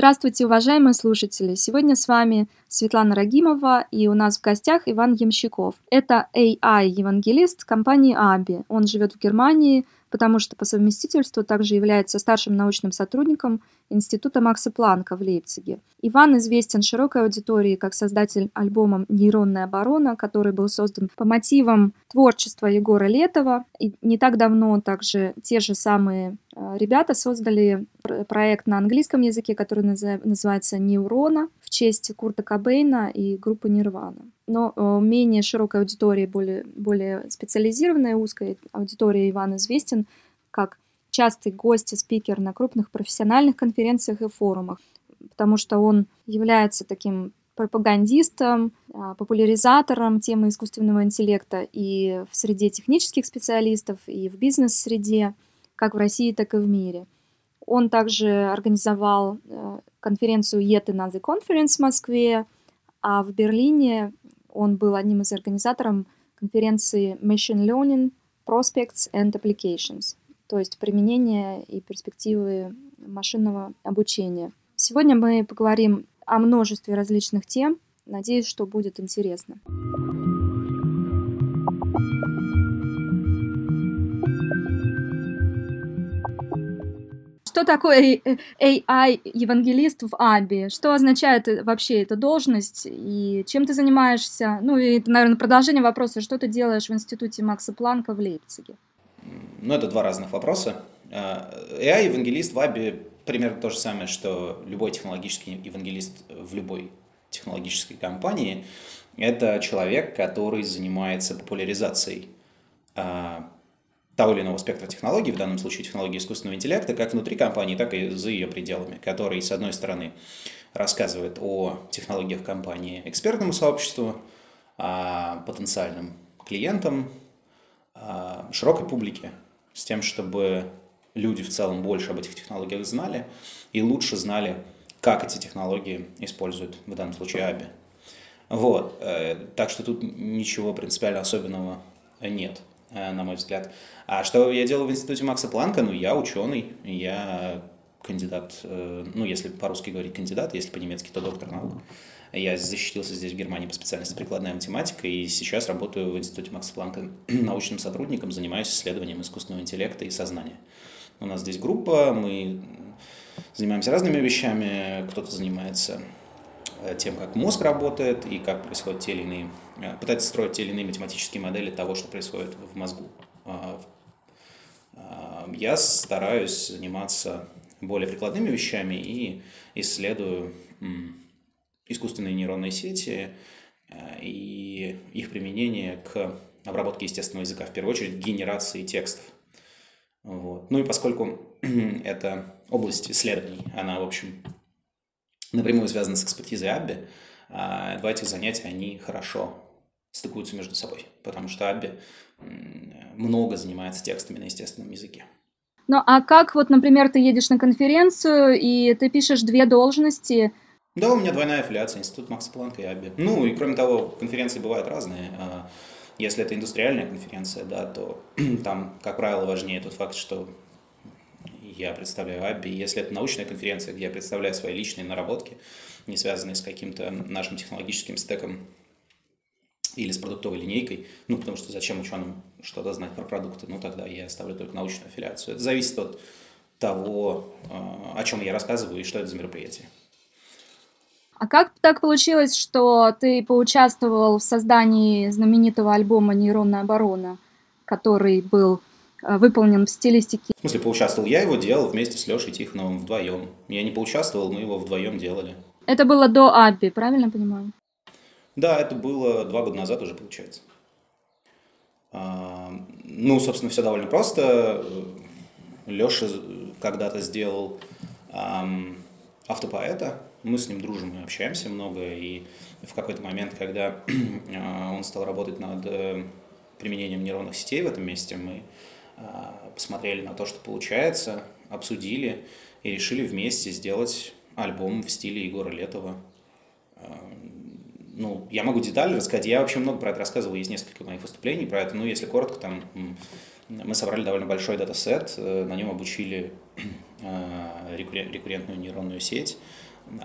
Здравствуйте, уважаемые слушатели! Сегодня с вами Светлана Рагимова и у нас в гостях Иван Ямщиков. Это AI-евангелист компании Аби. Он живет в Германии, потому что по совместительству также является старшим научным сотрудником Института Макса Планка в Лейпциге. Иван известен широкой аудитории как создатель альбома «Нейронная оборона», который был создан по мотивам творчества Егора Летова. И не так давно также те же самые э, ребята создали проект на английском языке, который называется «Неурона» в честь Курта Кобейна и группы Нирвана. Но э, менее широкой аудитории, более, более специализированной узкой аудитории Иван известен как частый гость и спикер на крупных профессиональных конференциях и форумах, потому что он является таким пропагандистом, а, популяризатором темы искусственного интеллекта и в среде технических специалистов, и в бизнес-среде, как в России, так и в мире. Он также организовал э, конференцию Yet Another Conference в Москве, а в Берлине он был одним из организаторов конференции Machine Learning Prospects and Applications то есть применение и перспективы машинного обучения. Сегодня мы поговорим о множестве различных тем. Надеюсь, что будет интересно. Что такое AI-евангелист в АБИ? Что означает вообще эта должность? И чем ты занимаешься? Ну и, наверное, продолжение вопроса, что ты делаешь в институте Макса Планка в Лейпциге? Ну, это два разных вопроса. AI-евангелист э, в Аби примерно то же самое, что любой технологический евангелист в любой технологической компании. Это человек, который занимается популяризацией э, того или иного спектра технологий, в данном случае технологии искусственного интеллекта, как внутри компании, так и за ее пределами, который, с одной стороны, рассказывает о технологиях компании экспертному сообществу, потенциальным клиентам, широкой публике, с тем, чтобы люди в целом больше об этих технологиях знали и лучше знали, как эти технологии используют в данном случае ABI. Вот. Э, так что тут ничего принципиально особенного нет, на мой взгляд. А что я делаю в институте Макса Планка? Ну, я ученый, я кандидат, э, ну, если по-русски говорить кандидат, если по-немецки, то доктор наук. Я защитился здесь в Германии по специальности прикладная математика, и сейчас работаю в Институте Макса Планка научным сотрудником, занимаюсь исследованием искусственного интеллекта и сознания. У нас здесь группа, мы занимаемся разными вещами, кто-то занимается э, тем, как мозг работает и как происходят те или иные, э, пытается строить те или иные математические модели того, что происходит в мозгу. А, а, я стараюсь заниматься более прикладными вещами и исследую искусственные нейронные сети э, и их применение к обработке естественного языка, в первую очередь генерации текстов. Вот. Ну и поскольку это область исследований, она, в общем, напрямую связана с экспертизой Абби, а, два этих занятия, они хорошо стыкуются между собой, потому что Абби много занимается текстами на естественном языке. Ну а как вот, например, ты едешь на конференцию, и ты пишешь две должности – да, у меня двойная аффилиация, Институт Макса Планка и АБИ. Ну, и кроме того, конференции бывают разные. А, если это индустриальная конференция, да, то там, как правило, важнее тот факт, что я представляю АБИ. Если это научная конференция, где я представляю свои личные наработки, не связанные с каким-то нашим технологическим стеком или с продуктовой линейкой, ну, потому что зачем ученым что-то знать про продукты, ну, тогда я ставлю только научную аффилиацию. Это зависит от того, а, о чем я рассказываю и что это за мероприятие. А как так получилось, что ты поучаствовал в создании знаменитого альбома «Нейронная оборона», который был э, выполнен в стилистике. В смысле, поучаствовал? Я его делал вместе с Лешей Тихоновым вдвоем. Я не поучаствовал, мы его вдвоем делали. Это было до Абби, правильно понимаю? Да, это было два года назад уже, получается. А, ну, собственно, все довольно просто. Леша когда-то сделал автопоэта, мы с ним дружим и общаемся много, и в какой-то момент, когда он стал работать над э, применением нейронных сетей в этом месте, мы посмотрели на то, что получается, обсудили и решили вместе сделать альбом в стиле Егора Летова. Ну, я могу детали рассказать. Я вообще много про это рассказывал, есть несколько моих выступлений про это. Ну, если коротко, там мы собрали довольно большой датасет, э, на нем обучили э, рекуррентную нейронную сеть.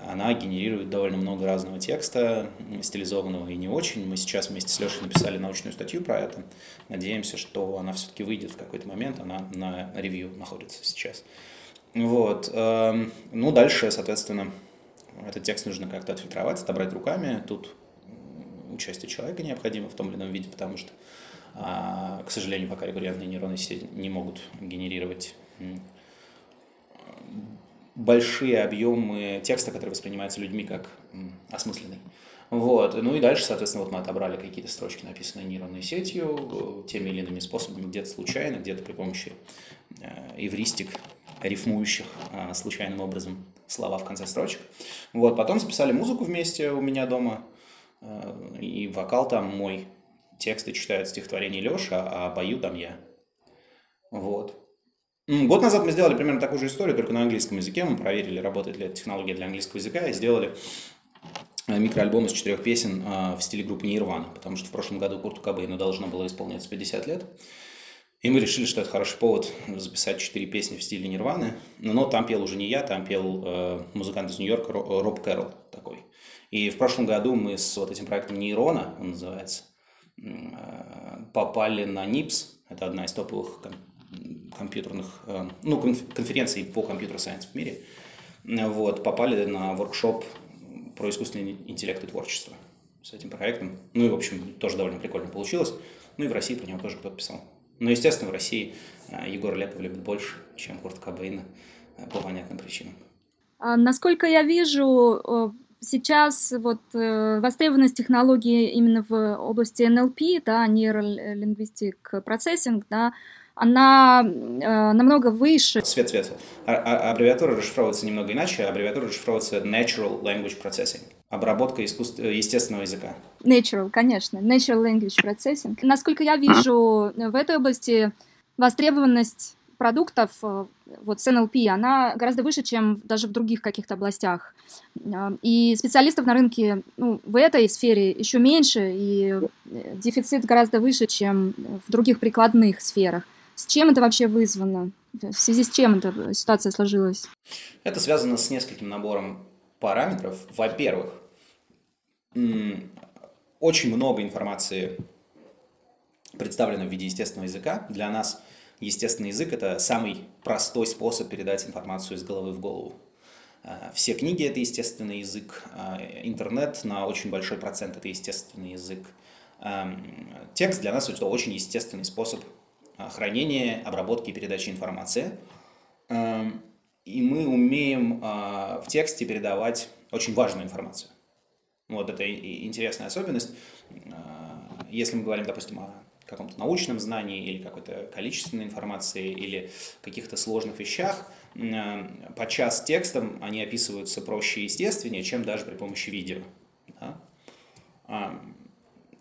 Она генерирует довольно много разного текста, стилизованного и не очень. Мы сейчас вместе с Лешей написали научную статью про это. Надеемся, что она все-таки выйдет в какой-то момент. Она на ревью находится сейчас. Вот. Эм, ну, дальше, соответственно, этот текст нужно как-то отфильтровать, отобрать руками. Тут участие человека необходимо в том или ином виде, потому что, а, к сожалению, пока рекуррентные нейронные сети не могут генерировать большие объемы текста, которые воспринимаются людьми как осмысленный. Вот. Ну и дальше, соответственно, вот мы отобрали какие-то строчки, написанные нейронной сетью, теми или иными способами, где-то случайно, где-то при помощи э, эвристик, рифмующих э, случайным образом слова в конце строчек. Вот. Потом записали музыку вместе у меня дома, э, и вокал там мой, тексты читают стихотворение Леша, а пою там я. Вот. Год назад мы сделали примерно такую же историю, только на английском языке. Мы проверили, работает ли эта технология для английского языка, и сделали э, микроальбом из четырех песен э, в стиле группы Нирвана, потому что в прошлом году Курту Кобейну должно было исполняться 50 лет. И мы решили, что это хороший повод записать четыре песни в стиле Нирваны. Но там пел уже не я, там пел э, музыкант из Нью-Йорка Роб Кэрролл такой. И в прошлом году мы с вот этим проектом Нейрона, он называется, попали на НИПС. Это одна из топовых компьютерных, э, ну, конференций по компьютер-сайенс в мире, вот, попали на воркшоп про искусственный интеллект и творчество с этим проектом. Ну и, в общем, тоже довольно прикольно получилось. Ну и в России про него тоже кто-то писал. Но, естественно, в России э, Егор Летов любит больше, чем Курт Кобейна, э, по понятным причинам. А, насколько я вижу, сейчас вот востребованность технологии именно в области NLP, да, Neurolinguistic Processing, да, она э, намного выше. Цвет, цвет. А, а, аббревиатура расшифровывается немного иначе. Аббревиатура расшифровывается Natural Language Processing. Обработка искусств... Э, естественного языка. Natural, конечно. Natural Language Processing. Насколько я вижу, в этой области востребованность продуктов э, вот с NLP, она гораздо выше, чем даже в других каких-то областях. Э, и специалистов на рынке ну, в этой сфере еще меньше, и дефицит гораздо выше, чем в других прикладных сферах. С чем это вообще вызвано? В связи с чем эта ситуация сложилась? Это связано с нескольким набором параметров. Во-первых, очень много информации представлено в виде естественного языка. Для нас естественный язык – это самый простой способ передать информацию из головы в голову. А, все книги – это естественный язык, а, интернет на очень большой процент – это естественный язык. Текст для нас – это очень естественный способ хранения, обработки и передачи информации. Эм, и мы умеем а, в тексте передавать очень важную информацию. Вот это интересная особенность. А, если мы говорим, допустим, о каком-то научном знании или какой-то количественной информации или каких-то сложных вещах, подчас текстом они описываются проще и естественнее, чем даже при помощи видео. Да?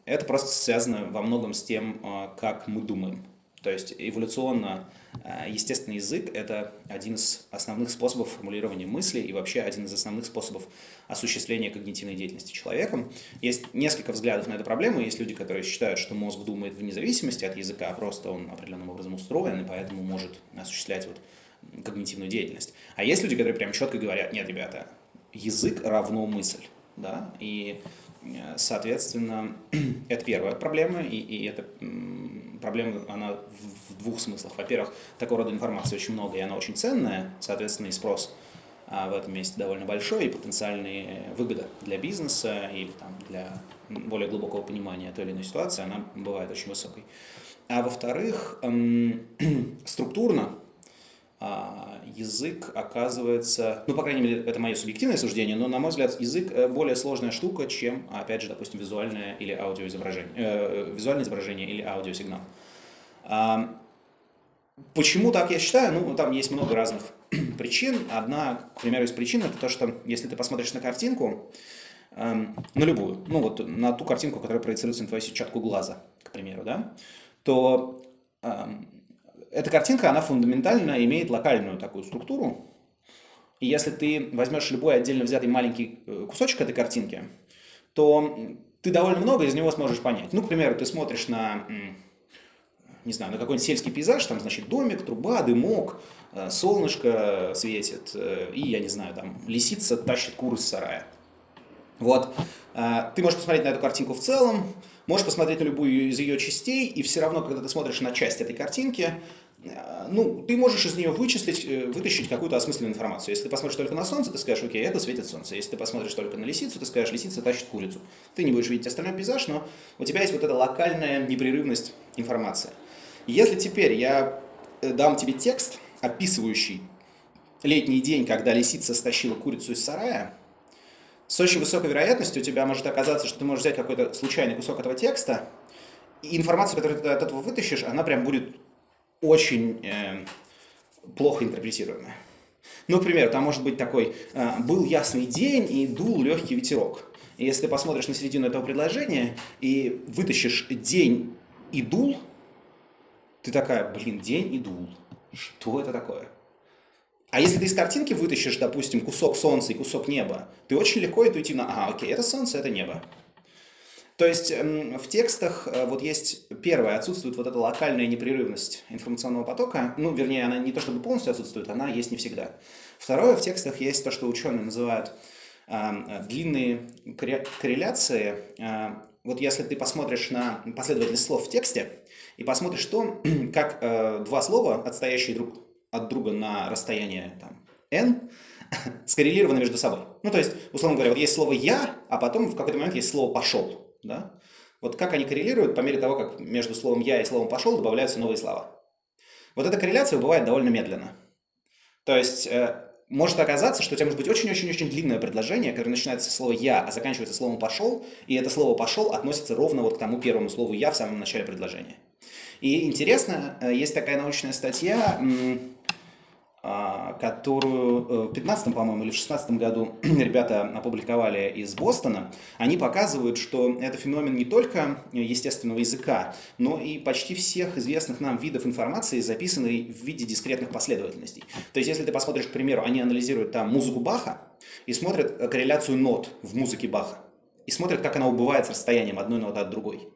Это просто связано во многом с тем, как мы думаем. То есть эволюционно э, естественный язык – это один из основных способов формулирования мысли и вообще один из основных способов осуществления когнитивной деятельности человеком. Есть несколько взглядов на эту проблему. Есть люди, которые считают, что мозг думает вне зависимости от языка, а просто он определенным образом устроен, и поэтому может осуществлять вот когнитивную деятельность. А есть люди, которые прям четко говорят, нет, ребята, язык равно мысль. Да? И, соответственно, это первая проблема, и, и это проблема, она в двух смыслах. Во-первых, такого рода информации очень много, и она очень ценная, соответственно, и спрос а, в этом месте довольно большой, и потенциальные выгоды для бизнеса или там, для более глубокого понимания той или иной ситуации, она бывает очень высокой. А во-вторых, структурно язык оказывается, ну, по крайней мере, это мое субъективное суждение, но, на мой взгляд, язык э, более сложная штука, чем, опять же, допустим, визуальное или аудиоизображение, э, визуальное изображение или аудиосигнал. А, почему так я считаю? Ну, там есть много разных причин. Одна, к примеру, из причин, это то, что если ты посмотришь на картинку, эм, на любую, ну, вот на ту картинку, которая проецируется на твою сетчатку глаза, к примеру, да, то эм, эта картинка, она фундаментально имеет локальную такую структуру. И если ты возьмешь любой отдельно взятый маленький э, кусочек этой картинки, то ты довольно много из него сможешь понять. Ну, к примеру, ты смотришь на, не знаю, на какой-нибудь сельский пейзаж, там, значит, домик, труба, дымок, э, солнышко светит, э, и, я не знаю, там, лисица тащит куры с сарая. Вот. Ты можешь посмотреть на эту картинку в целом, можешь посмотреть на любую из ее частей, и все равно, когда ты смотришь на часть этой картинки, ну, ты можешь из нее вычислить, э, вытащить какую-то осмысленную информацию. Если ты посмотришь только на солнце, ты скажешь, окей, это светит солнце. Если ты посмотришь только на лисицу, ты скажешь, лисица тащит курицу. Ты не будешь видеть остальной пейзаж, но у тебя есть вот эта локальная непрерывность информации. Если теперь я э, дам тебе текст, описывающий летний день, когда лисица стащила курицу из сарая, с очень высокой вероятностью у тебя может оказаться, что ты можешь взять какой-то случайный кусок этого текста, и информация, которую ты от этого вытащишь, она прям будет очень э, плохо интерпретируемое. Ну, например, там может быть такой, э, был ясный день и дул легкий ветерок. Если ты посмотришь на середину этого предложения и вытащишь день и дул, ты такая, блин, день и дул. Что это такое? А если ты из картинки вытащишь, допустим, кусок солнца и кусок неба, ты очень легко интуитивно, а, окей, это солнце, это небо. То есть эм, в текстах э, вот есть первое, отсутствует вот эта локальная непрерывность информационного потока. Ну, вернее, она не то чтобы полностью отсутствует, она есть не всегда. Второе, в текстах есть то, что ученые называют э, длинные корреляции. Э, вот если ты посмотришь на последовательность слов в тексте и посмотришь то, как э, два слова, отстоящие друг от друга на расстояние там, n, скоррелированы между собой. Ну, то есть, условно говоря, вот есть слово «я», а потом в какой-то момент есть слово «пошел». Да? Вот как они коррелируют по мере того, как между словом «я» и словом «пошел» добавляются новые слова. Вот эта корреляция бывает довольно медленно. То есть э, может оказаться, что у тебя может быть очень-очень-очень длинное предложение, которое начинается со слова «я», а заканчивается словом «пошел», и это слово «пошел» относится ровно вот к тому первому слову «я» в самом начале предложения. И интересно, э, есть такая научная статья, а, которую э, в 15 по-моему, или в 16 году ребята опубликовали из Бостона, они показывают, что это феномен не только естественного языка, но и почти всех известных нам видов информации, записанной в виде дискретных последовательностей. То есть, если ты посмотришь, к примеру, они анализируют там музыку Баха и смотрят э, корреляцию нот в музыке Баха, и смотрят, как она убывает с расстоянием одной ноты от другой.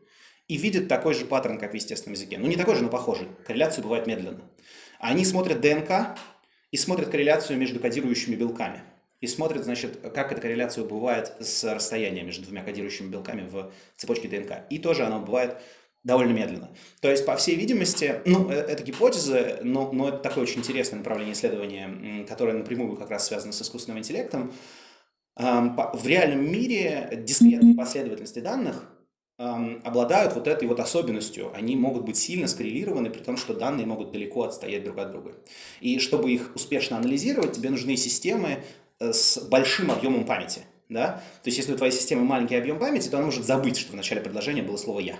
И видят такой же паттерн, как в естественном языке. Ну, не такой же, но похожий. Корреляция бывает медленно. Они смотрят ДНК, и смотрят корреляцию между кодирующими белками. И смотрят, значит, как эта корреляция бывает с расстоянием между двумя кодирующими белками в цепочке ДНК. И тоже она бывает довольно медленно. То есть, по всей видимости, ну, э, это гипотеза, но, но это такое очень интересное направление исследования, которое напрямую как раз связано с искусственным интеллектом. В реальном мире дискретные последовательности данных обладают вот этой вот особенностью. Они могут быть сильно скоррелированы, при том, что данные могут далеко отстоять друг от друга. И чтобы их успешно анализировать, тебе нужны системы э, с большим объемом памяти. Да? То есть, если у твоей системы маленький объем памяти, то она может забыть, что в начале предложения было слово «я».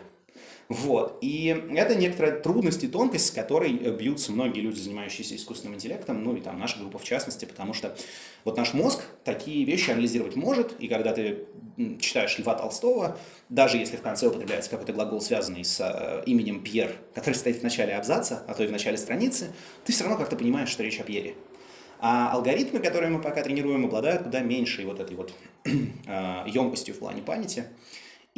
Вот. И это некоторая трудность и тонкость, с которой э, бьются многие люди, занимающиеся искусственным интеллектом, ну и там наша группа в частности, потому что вот наш мозг такие вещи анализировать может, и когда ты читаешь Льва Толстого, даже если в конце употребляется какой-то глагол, связанный с э, именем Пьер, который стоит в начале абзаца, а то и в начале страницы, ты все равно как-то понимаешь, что речь о Пьере. А алгоритмы, которые мы пока тренируем, обладают куда меньшей вот этой вот э, емкостью в плане памяти.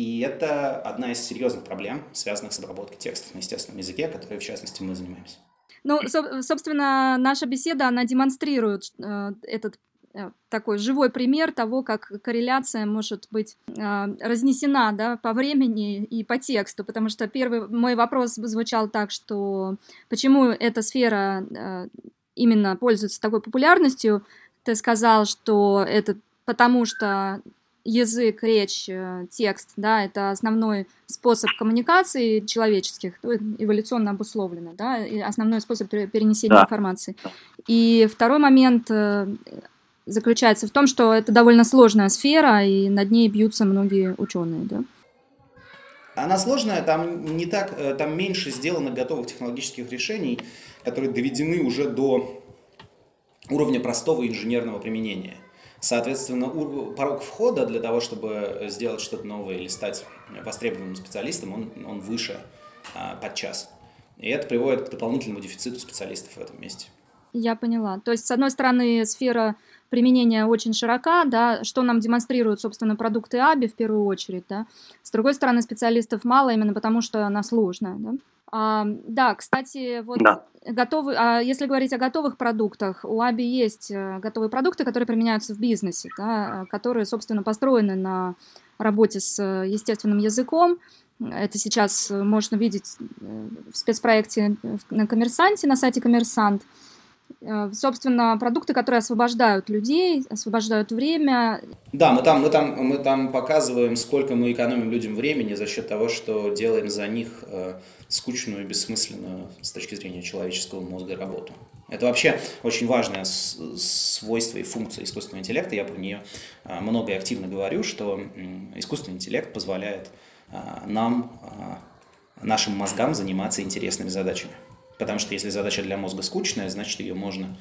И это одна из серьезных проблем, связанных с обработкой текстов на естественном языке, которой, в частности, мы занимаемся. Ну, со- собственно, наша беседа, она демонстрирует э, этот э, такой живой пример того, как корреляция может быть э, разнесена да, по времени и по тексту, потому что первый мой вопрос звучал так, что почему эта сфера именно пользуется такой популярностью, ты сказал, что это потому что язык, речь, э, текст, да, это основной способ коммуникации человеческих, эволюционно обусловлено, да, и основной способ перенесения да. информации. И второй момент э, заключается в том, что это довольно сложная сфера, и над ней бьются многие ученые, да. Она сложная, там не так, э, там меньше сделано готовых технологических решений, которые доведены уже до уровня простого инженерного применения. Соответственно, порог входа для того, чтобы сделать что-то новое или стать востребованным специалистом, он, он выше а, подчас. И это приводит к дополнительному дефициту специалистов в этом месте. Я поняла. То есть, с одной стороны, сфера применения очень широка, да, что нам демонстрируют, собственно, продукты АБИ в первую очередь, да. С другой стороны, специалистов мало именно потому, что она сложная, да. А, да, кстати, вот да. готовы, а если говорить о готовых продуктах, у Аби есть э, готовые продукты, которые применяются в бизнесе, да, которые, собственно, построены на работе с э, естественным языком. Это сейчас можно видеть э, в спецпроекте на Коммерсанте, на сайте Коммерсант. Собственно, продукты, которые освобождают людей, освобождают время. Да, мы там, мы там, мы там показываем, сколько мы экономим людям времени за счет того, что делаем за них скучную и бессмысленную с точки зрения человеческого мозга работу. Это вообще очень важное свойство и функция искусственного интеллекта. Я про нее э, много и активно говорю, что искусственный интеллект позволяет нам, нашим мозгам заниматься интересными задачами. Потому что если задача для мозга скучная, значит ее можно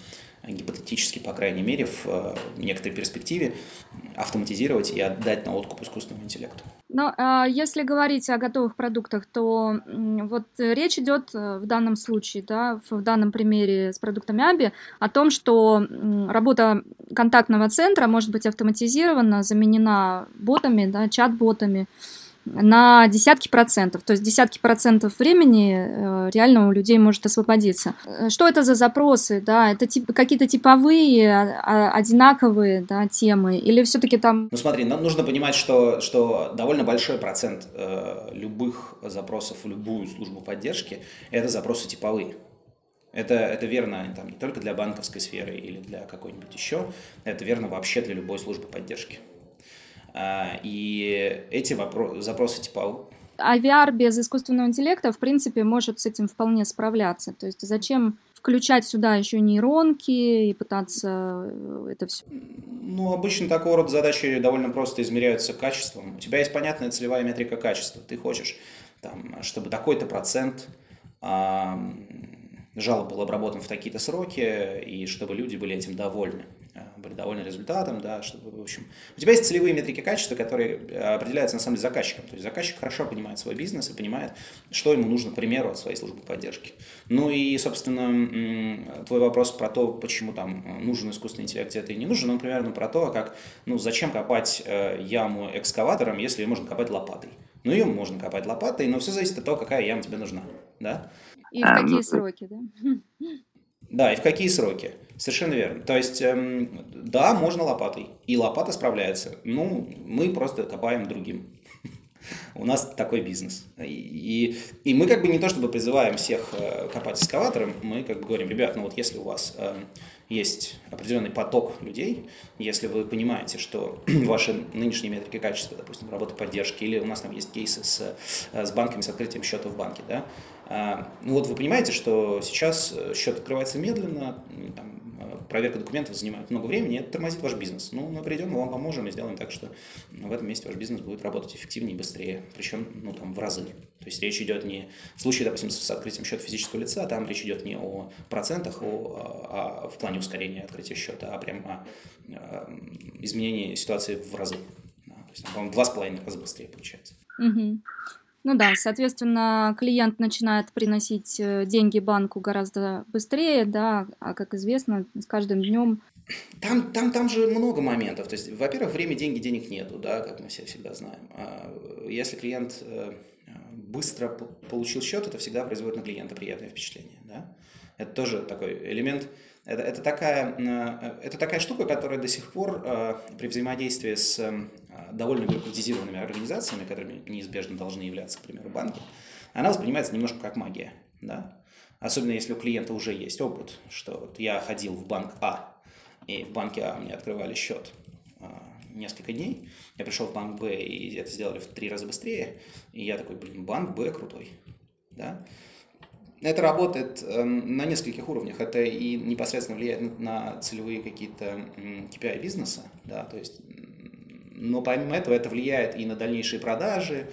гипотетически, по крайней мере, в э, некоторой перспективе автоматизировать и отдать на откуп искусственному интеллекту. Но а если говорить о готовых продуктах, то вот речь идет э, в данном случае, да, в данном примере с продуктами Аби, о том, что работа контактного центра может быть автоматизирована, заменена ботами, да, чат-ботами, на десятки процентов. То есть десятки процентов времени э, реально у людей может освободиться. Э, что это за запросы? Да? Это тип, какие-то типовые, а, а, одинаковые да, темы? Или все-таки там... Ну смотри, нам нужно понимать, что, что довольно большой процент э, любых запросов в любую службу поддержки – это запросы типовые. Это, это верно там, не только для банковской сферы или для какой-нибудь еще, это верно вообще для любой службы поддержки. А, и эти вопро- запросы типа а VR без искусственного интеллекта, в принципе, может с этим вполне справляться. То есть зачем включать сюда еще нейронки и пытаться э, это все? Ну, обычно такого рода задачи довольно просто измеряются качеством. У тебя есть понятная целевая метрика качества. Ты хочешь, там, чтобы такой-то процент жалоб был обработан в такие-то сроки, и чтобы люди были этим довольны были довольны результатом, да, чтобы, в общем, у тебя есть целевые метрики качества, которые э, определяются на самом деле заказчиком. То есть заказчик хорошо понимает свой бизнес и понимает, что ему нужно, к примеру, от своей службы поддержки. Ну и, собственно, твой вопрос про то, почему там нужен искусственный интеллект, где-то и не нужен, он примерно про то, как, ну, зачем копать э, яму экскаватором, если ее можно копать лопатой. Ну, ее можно копать лопатой, но все зависит от того, какая яма тебе нужна, да? И в какие ну, сроки, да? Да, и в какие сроки. Совершенно верно. То есть, эм, да, можно лопатой. И лопата справляется. Ну, мы просто копаем другим. У нас такой бизнес. И, и мы как бы не то чтобы призываем всех э, копать эскаватором, мы как бы говорим, ребят, ну вот если у вас э, есть определенный поток людей, если вы понимаете, что ваши нынешние метрики качества, допустим, работы поддержки, или у нас там есть кейсы с, э, с банками, с открытием счета в банке, да, а, ну вот вы понимаете, что сейчас э, счет открывается медленно, там, э, проверка документов занимает много времени, это тормозит ваш бизнес. Ну, мы придем, мы вам поможем и сделаем так, что в этом месте ваш бизнес будет работать эффективнее и быстрее, причем, ну, там, в разы. То есть речь идет не, в случае, допустим, с открытием счета физического лица, там речь идет не о процентах, о, а, а в плане ускорения открытия счета, а прям о, о изменении ситуации в разы. То есть, по-моему, два с половиной раза быстрее получается. Угу. Ну да, соответственно, клиент начинает приносить э, деньги банку гораздо быстрее, да, а как известно, с каждым днем там, там, там же много моментов. То есть, во-первых, время, деньги, денег нету, да, как мы все всегда знаем. А если клиент э, быстро получил счет, это всегда производит на клиента приятное впечатление, да. Это тоже такой элемент. Это, это, такая, э, это такая штука, которая до сих пор при взаимодействии с довольно бюрократизированными организациями, которыми неизбежно должны являться, к примеру, банки, она воспринимается немножко как магия. Да? Особенно если у клиента уже есть опыт, что вот я ходил в банк А, и в банке А мне открывали счет а, несколько дней. Я пришел в банк Б, и это сделали в три раза быстрее. И я такой, блин, банк Б крутой. Да? Это работает э, на нескольких уровнях. Это и непосредственно влияет на целевые какие-то KPI бизнеса, да, то есть но помимо этого это влияет и на дальнейшие продажи,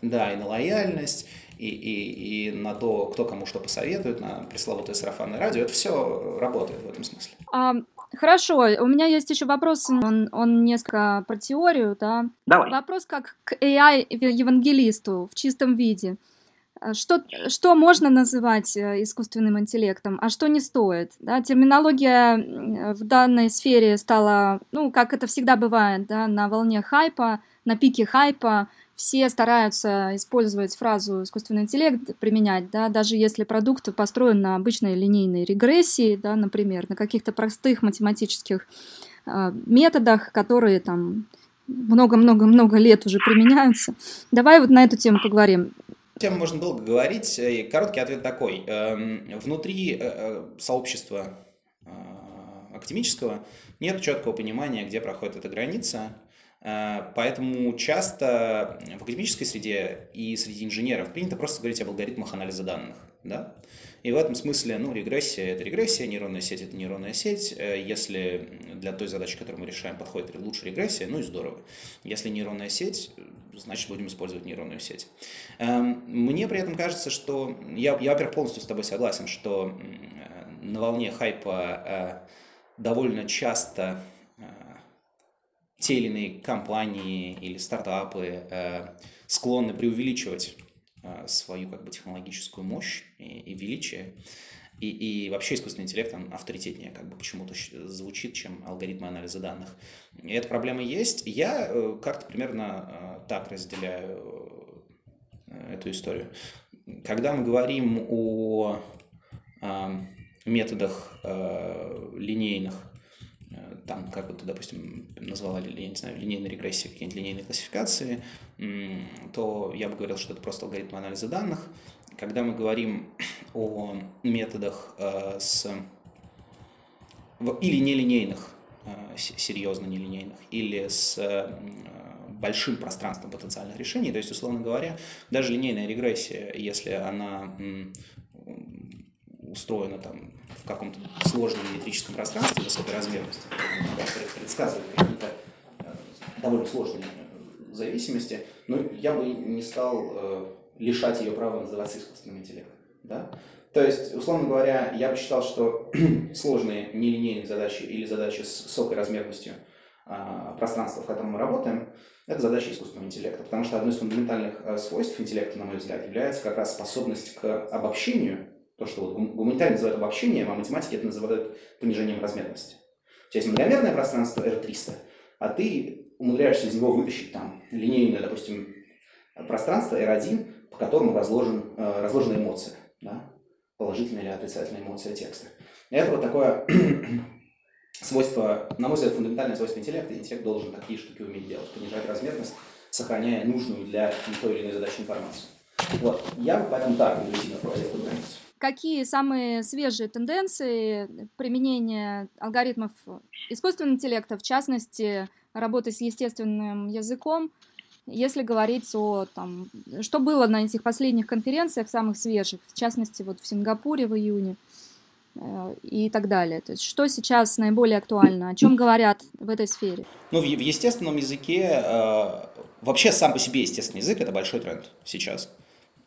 да, и на лояльность, и, и, и на то, кто кому что посоветует, на пресловутое сарафанное радио. Это все работает в этом смысле. А, хорошо, у меня есть еще вопрос, он, он несколько про теорию, да. Давай. Вопрос как к AI-евангелисту в чистом виде. Э, что, что можно называть э, искусственным интеллектом, а что не стоит. Да? Терминология в данной сфере стала, ну, как это всегда бывает, да, на волне хайпа, на пике хайпа. Все стараются использовать фразу искусственный интеллект, применять, да, даже если продукт построен на обычной линейной регрессии, да, например, на каких-то простых математических э, методах, которые там много-много-много лет уже применяются. Давай вот на эту тему поговорим тему можно долго говорить. И короткий ответ такой. Эм, внутри э, э, сообщества э, академического нет четкого понимания, где проходит эта граница. Поэтому часто в академической среде и среди инженеров принято просто говорить об алгоритмах анализа данных. Да? И в этом смысле, ну, регрессия – это регрессия, нейронная сеть – это нейронная сеть. Если для той задачи, которую мы решаем, подходит лучше регрессия, ну и здорово. Если нейронная сеть, значит, будем использовать нейронную сеть. Эм, мне при этом кажется, что… Я, я во-первых, полностью с тобой согласен, что на волне хайпа э, довольно часто э, те или иные компании или стартапы э, склонны преувеличивать Э, свою как бы технологическую мощь и, и величие. И, и вообще искусственный интеллект, он авторитетнее как бы почему-то звучит, чем алгоритмы анализа данных. И эта проблема есть. Я э, как-то примерно э, так разделяю эту историю. Когда мы говорим о методах линейных там, как вот допустим, назвала, я не знаю, линейной регрессии, какие-нибудь линейные классификации, то я бы говорил, что это просто алгоритм анализа данных. Когда мы говорим о методах э, с или нелинейных, э, серьезно нелинейных, или с э, большим пространством потенциальных решений, то есть, условно говоря, даже линейная регрессия, если она устроена там в каком-то сложном метрическом пространстве высокой размерности, предсказывает какие-то э, довольно сложные э, зависимости, но я бы не стал э, лишать ее права называться искусственным интеллектом. Да? То есть, условно говоря, я бы считал, что сложные нелинейные задачи или задачи с высокой размерностью э, пространства, в котором мы работаем, это задача искусственного интеллекта. Потому что одно из фундаментальных э, свойств интеллекта, на мой взгляд, является как раз способность к обобщению то, что вот гуманитарии называют обобщением, а математики это называют понижением размерности. У тебя есть многомерное пространство R300, а ты умудряешься из него вытащить там линейное, допустим, пространство R1, по которому разложен, э, разложена эмоция, да? положительная или отрицательная эмоция текста. И это вот такое свойство, на мой взгляд, фундаментальное свойство интеллекта. Интеллект должен такие штуки уметь делать, понижать размерность, сохраняя нужную для той или иной задачи информацию. Вот. Я бы поэтому так интуитивно проводил эту границу какие самые свежие тенденции применения алгоритмов искусственного интеллекта, в частности, работы с естественным языком, если говорить о там, что было на этих последних конференциях, самых свежих, в частности, вот в Сингапуре в июне э, и так далее. То есть что сейчас наиболее актуально, о чем говорят в этой сфере? Ну, в, естественном языке, э, вообще сам по себе естественный язык – это большой тренд сейчас.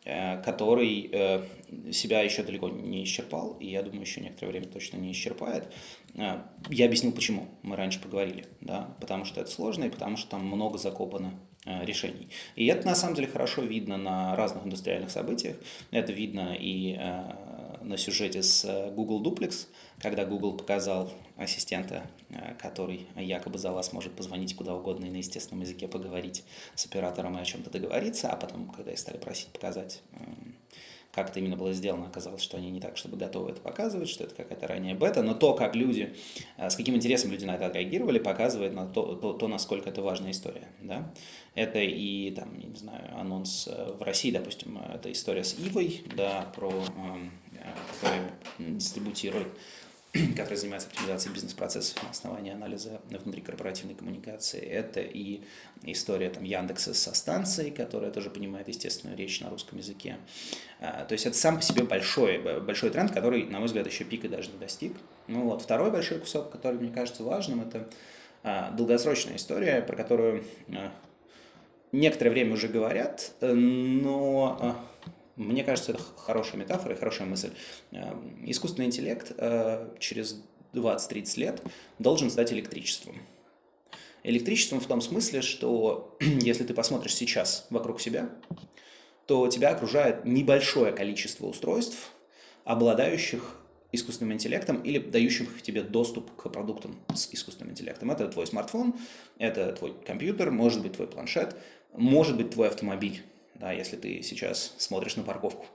Э, который э, себя еще далеко не исчерпал, и я думаю, еще некоторое время точно не исчерпает. Э, я объяснил, почему. Мы раньше поговорили. Да? Потому что это сложно, и потому что там много закопано решений. И это на самом деле хорошо видно на разных индустриальных событиях. Это видно и на сюжете с Google Duplex, когда Google показал ассистента, э, который якобы за вас может позвонить куда угодно и на естественном языке поговорить с оператором и о чем-то договориться, а потом, когда их стали просить показать, эм, как это именно было сделано, оказалось, что они не так, чтобы готовы это показывать, что это какая-то ранняя бета, но то, как люди, э, с каким интересом люди на это отреагировали, показывает на то, то, то насколько это важная история. Да? Это и, там, не знаю, анонс э, в России, допустим, это история с Ивой, да, про, эм, которая дистрибутирует который занимается оптимизацией бизнес-процессов на основании анализа внутрикорпоративной коммуникации. Это и история там, Яндекса со станцией, которая тоже понимает естественную речь на русском языке. А, то есть это сам по себе большой, большой тренд, который, на мой взгляд, еще пика даже не достиг. Ну вот, второй большой кусок, который мне кажется важным, это а, долгосрочная история, про которую а, некоторое время уже говорят, но мне кажется, это хорошая метафора и хорошая мысль. Эм, искусственный интеллект э, через 20-30 лет должен стать электричеством. Электричеством в том смысле, что если ты посмотришь сейчас вокруг себя, то тебя окружает небольшое количество устройств, обладающих искусственным интеллектом или дающих тебе доступ к продуктам с искусственным интеллектом. Это твой смартфон, это твой компьютер, может быть твой планшет, может быть твой автомобиль, да, если ты сейчас смотришь на парковку.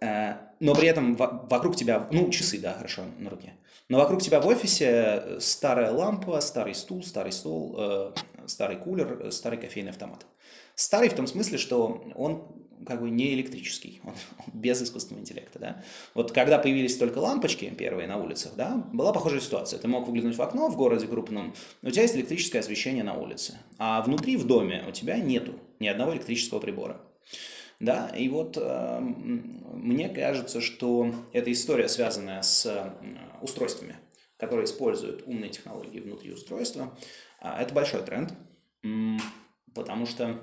Э, но при этом вокруг тебя, ну, часы, да, хорошо, на руке. Но вокруг тебя в офисе старая лампа, старый стул, старый стол, э, старый кулер, старый кофейный автомат. Старый в том смысле, что он как бы не электрический, он без искусственного интеллекта, да. Вот когда появились только лампочки первые на улицах, да, была похожая ситуация. Ты мог выглянуть в окно в городе крупном, у тебя есть электрическое освещение на улице, а внутри в доме у тебя нету ни одного электрического прибора. Да, и вот э, мне кажется, что эта история, связанная с э, устройствами, которые используют умные технологии внутри устройства, э, это большой тренд, потому что,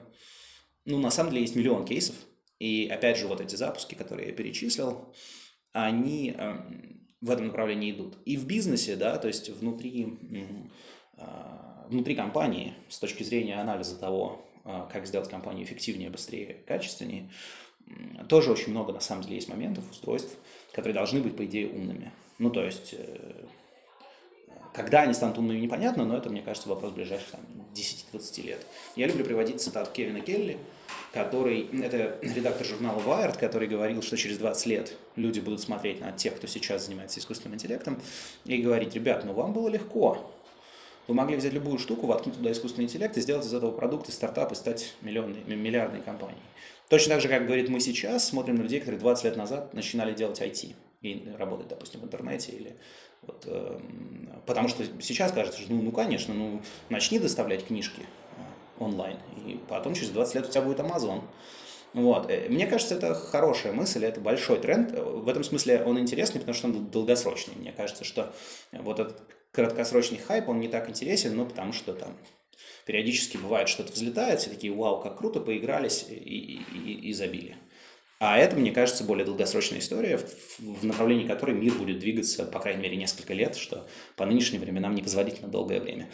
ну, на самом деле есть миллион кейсов, и опять же, вот эти запуски, которые я перечислил, они э, в этом направлении идут. И в бизнесе, да, то есть внутри, э, внутри компании, с точки зрения анализа того, как сделать компанию эффективнее, быстрее, качественнее, тоже очень много, на самом деле, есть моментов, устройств, которые должны быть, по идее, умными. Ну, то есть, э, когда они станут умными, непонятно, но это, мне кажется, вопрос ближайших там, 10-20 лет. Я люблю приводить цитату Кевина Келли, который, это редактор журнала Wired, который говорил, что через 20 лет люди будут смотреть на тех, кто сейчас занимается искусственным интеллектом, и говорить, ребят, ну вам было легко, вы могли взять любую штуку, воткнуть туда искусственный интеллект и сделать из этого продукт и стартап и стать миллионной, миллиардной компанией. Точно так же, как говорит мы сейчас, смотрим на людей, которые 20 лет назад начинали делать IT и работать, допустим, в интернете или вот, э, потому что сейчас кажется, что ну, ну конечно, ну начни доставлять книжки, онлайн. И потом через 20 лет у тебя будет Amazon. Вот. Э, мне кажется, это хорошая мысль, это большой тренд. В этом смысле он интересный, потому что он долгосрочный. Мне кажется, что вот этот краткосрочный хайп, он не так интересен, но потому что там периодически бывает что-то взлетает, все такие, вау, как круто, поигрались и, и, и забили. А это, мне кажется, более долгосрочная история, в, в направлении которой мир будет двигаться, по крайней мере, несколько лет, что по нынешним временам непозволительно долгое время.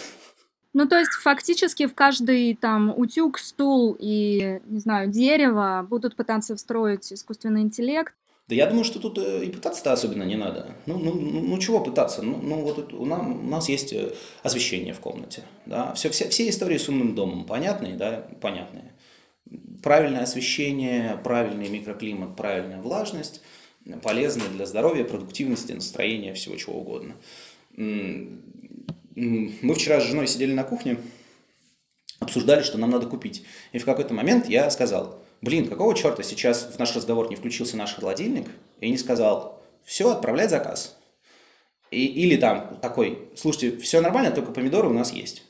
Ну, то есть фактически в каждый там утюг, стул и, не знаю, дерево будут пытаться встроить искусственный интеллект. Да я думаю, что тут э, и пытаться-то особенно не надо. Ну, ну, ну, ну чего пытаться? Ну, ну вот у нас, у нас есть э, освещение в комнате. Да? Все, все, все истории с умным домом понятные, да, понятные. Правильное освещение, правильный микроклимат, правильная влажность полезны для здоровья, продуктивности, настроения, всего чего угодно мы вчера с женой сидели на кухне, обсуждали, что нам надо купить. И в какой-то момент я сказал, блин, какого черта сейчас в наш разговор не включился наш холодильник и не сказал, все, отправлять заказ. И, или там такой, слушайте, все нормально, только помидоры у нас есть.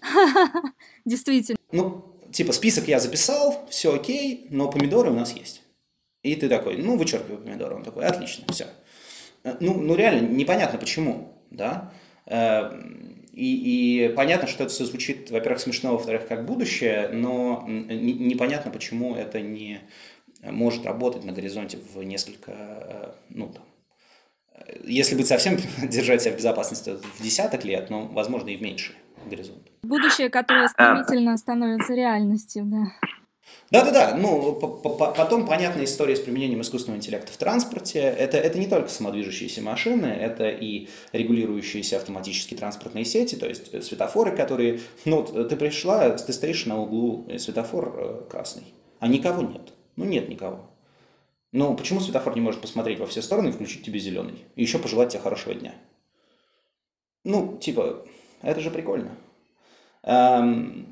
Действительно. Ну, типа список я записал, все окей, но помидоры у нас есть. И ты такой, ну, вычеркивай помидоры. Он такой, отлично, все. Ну, ну реально, непонятно почему, да. Э, и, и понятно, что это все звучит, во-первых, смешно, во-вторых, как будущее, но непонятно, почему это не может работать на горизонте в несколько, э, ну, там, если быть совсем держать себя в безопасности в десяток лет, но, возможно, и в меньший горизонт. Будущее, которое стремительно становится реальностью, да. Да-да-да, ну, потом понятная история с применением искусственного интеллекта в транспорте. Это, это не только самодвижущиеся машины, это и регулирующиеся автоматические транспортные сети, то есть э, светофоры, которые... Ну, ты пришла, ты стоишь на углу, э, светофор э, красный, а никого нет. Ну, нет никого. Ну, почему светофор не может посмотреть во все стороны и включить тебе зеленый? И еще пожелать тебе хорошего дня? Ну, типа, это же прикольно. Эм,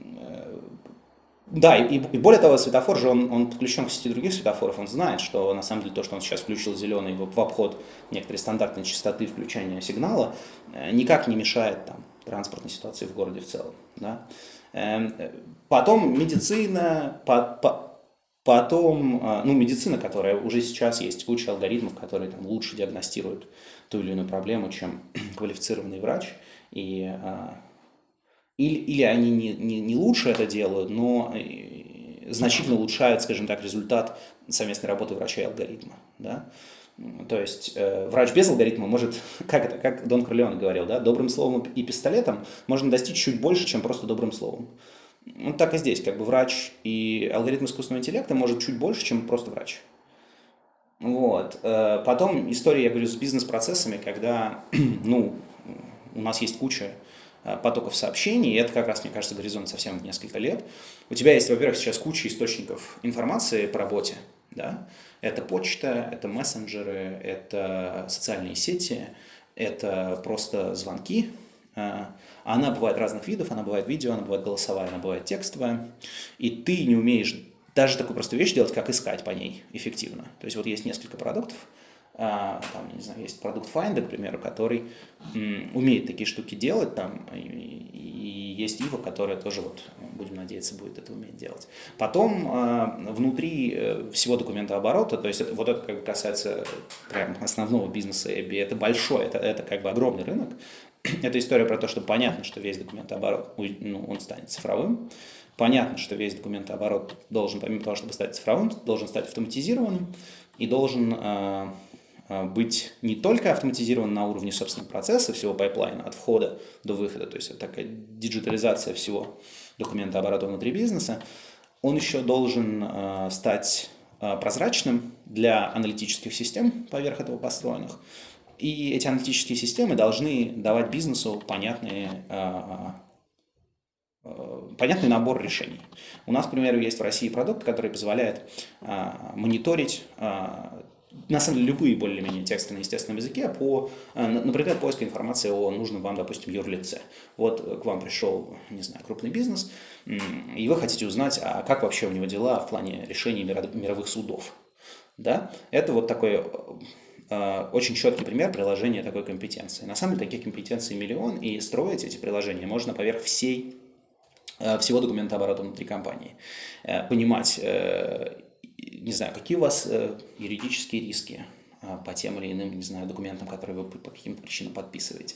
да, и, и более того, светофор же, он, он подключен к сети других светофоров, он знает, что на самом деле то, что он сейчас включил зеленый в, в обход некоторой стандартной частоты включения сигнала, э, никак не мешает там, транспортной ситуации в городе в целом. Да? Эм, потом медицина, по, по, потом, э, ну, медицина, которая уже сейчас есть куча алгоритмов, которые там, лучше диагностируют ту или иную проблему, чем квалифицированный врач. И э, или, или они не, не, не лучше это делают, но э, значительно улучшают, скажем так, результат совместной работы врача и алгоритма. Да? То есть э, врач без алгоритма может, как это, как Дон Корлеон говорил, да, добрым словом и пистолетом можно достичь чуть больше, чем просто добрым словом. Ну, так и здесь, как бы врач и алгоритм искусственного интеллекта может чуть больше, чем просто врач. Вот. Э, потом история, я говорю, с бизнес-процессами, когда, ну, у нас есть куча потоков сообщений, и это как раз, мне кажется, горизонт совсем в несколько лет. У тебя есть, во-первых, сейчас куча источников информации по работе, да, это почта, это мессенджеры, это социальные сети, это просто звонки, э, она бывает разных видов, она бывает видео, она бывает голосовая, она бывает текстовая. И ты не умеешь даже такую простую вещь делать, как искать по ней эффективно. То есть вот есть несколько продуктов, там, не знаю, есть продукт Finder, к примеру, который умеет такие штуки делать, там, и, есть Ива, которая тоже, вот, будем надеяться, будет это уметь делать. Потом а, внутри э, всего документа оборота, то есть это, вот это как касается прям основного бизнеса EBI, это большой, это, это как бы огромный рынок, это история про то, что понятно, что весь документооборот, ну, он станет цифровым. Понятно, что весь документооборот должен, помимо того, чтобы стать цифровым, должен стать автоматизированным и должен э, быть не только автоматизирован на уровне собственного процесса, всего pipeline а, от входа до выхода, то есть это такая диджитализация всего документооборота внутри бизнеса, он еще должен э, стать э, прозрачным для аналитических систем поверх этого построенных, и эти аналитические системы должны давать бизнесу понятные, а, а, понятный набор решений. У нас, к примеру, есть в России продукт, который позволяет а, мониторить на самом деле любые более-менее тексты на естественном языке по, например, поиск информации о нужном вам, допустим, юрлице. Вот к вам пришел, не знаю, крупный бизнес, и вы хотите узнать, а как вообще у него дела в плане решения мировых судов. Да? Это вот такой Э, очень четкий пример приложения такой компетенции. На самом деле таких компетенций миллион, и строить эти приложения можно поверх всей, э, всего документооборота внутри компании. Э, понимать, не знаю, какие у вас юридические риски, по тем или иным, не знаю, документам, которые вы по каким-то причинам подписываете.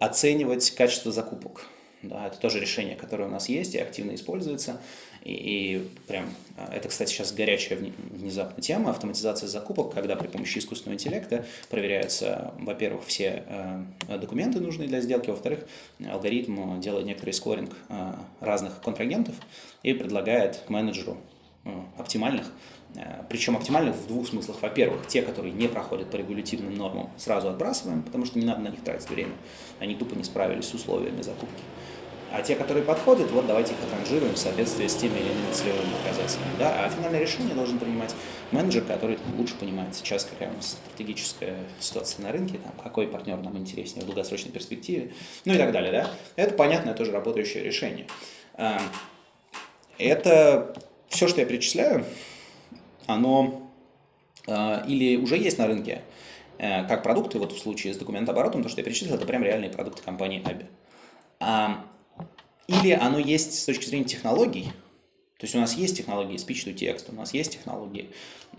Оценивать качество закупок. Да, это тоже решение, которое у нас есть и активно используется. И, и прям, а, это, кстати, сейчас горячая внезапная тема, автоматизация закупок, когда при помощи искусственного интеллекта проверяются, во-первых, все э, документы нужные для сделки, во-вторых, алгоритм делает некоторый скоринг э, разных контрагентов и предлагает менеджеру э, оптимальных, причем оптимальных в двух смыслах. Во-первых, те, которые не проходят по регулятивным нормам, сразу отбрасываем, потому что не надо на них тратить время. Они тупо не справились с условиями закупки. А те, которые подходят, вот давайте их отранжируем в соответствии с теми или иными целевыми показателями. Да? А финальное решение должен принимать менеджер, который лучше понимает сейчас, какая у нас стратегическая ситуация на рынке, там, какой партнер нам интереснее в долгосрочной перспективе, ну и так далее. Да? Это понятное тоже работающее решение. А, это все, что я перечисляю, оно а, или уже есть на рынке, э, как продукты, вот в случае с документооборотом, то, что я перечислил, это прям реальные продукты компании Аби. Или оно есть с точки зрения технологий, то есть у нас есть технологии speech to text, у нас есть технологии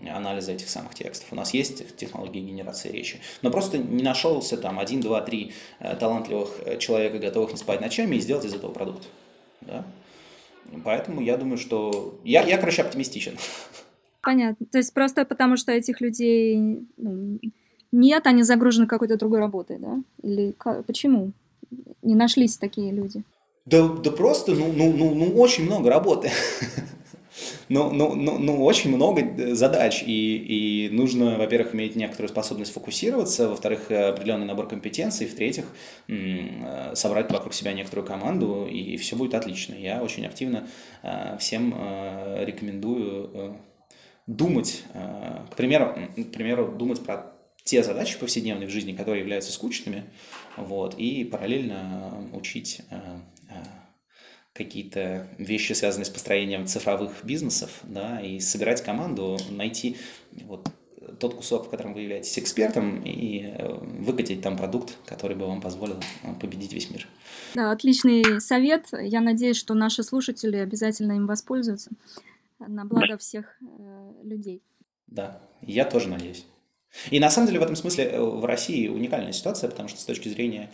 анализа этих самых текстов, у нас есть технологии генерации речи. Но просто не нашелся там один, два, три э, талантливых э, человека, готовых не спать ночами и сделать из этого продукт. Да? Поэтому я думаю, что... Я, я, короче, оптимистичен. Понятно. То есть просто потому, что этих людей ну, нет, они загружены какой-то другой работой, да? Или почему не нашлись такие люди? Да, да просто, ну, ну, ну, ну, очень много работы. Ну, ну, ну, ну, очень много задач, и, и нужно, во-первых, иметь некоторую способность фокусироваться, во-вторых, определенный набор компетенций, в-третьих, собрать вокруг себя некоторую команду, и все будет отлично. Я очень активно э, всем э, рекомендую э, думать, к примеру, к примеру, думать про те задачи повседневные в жизни, которые являются скучными, вот, и параллельно учить какие-то вещи, связанные с построением цифровых бизнесов, да, и собирать команду, найти вот тот кусок, в котором вы являетесь экспертом, и э, выкатить там продукт, который бы вам позволил э, победить весь мир. Да, отличный совет. Я надеюсь, что наши слушатели обязательно им воспользуются на благо всех э, людей. Да, я тоже надеюсь. И на самом деле в этом смысле э, в России уникальная ситуация, потому что с точки зрения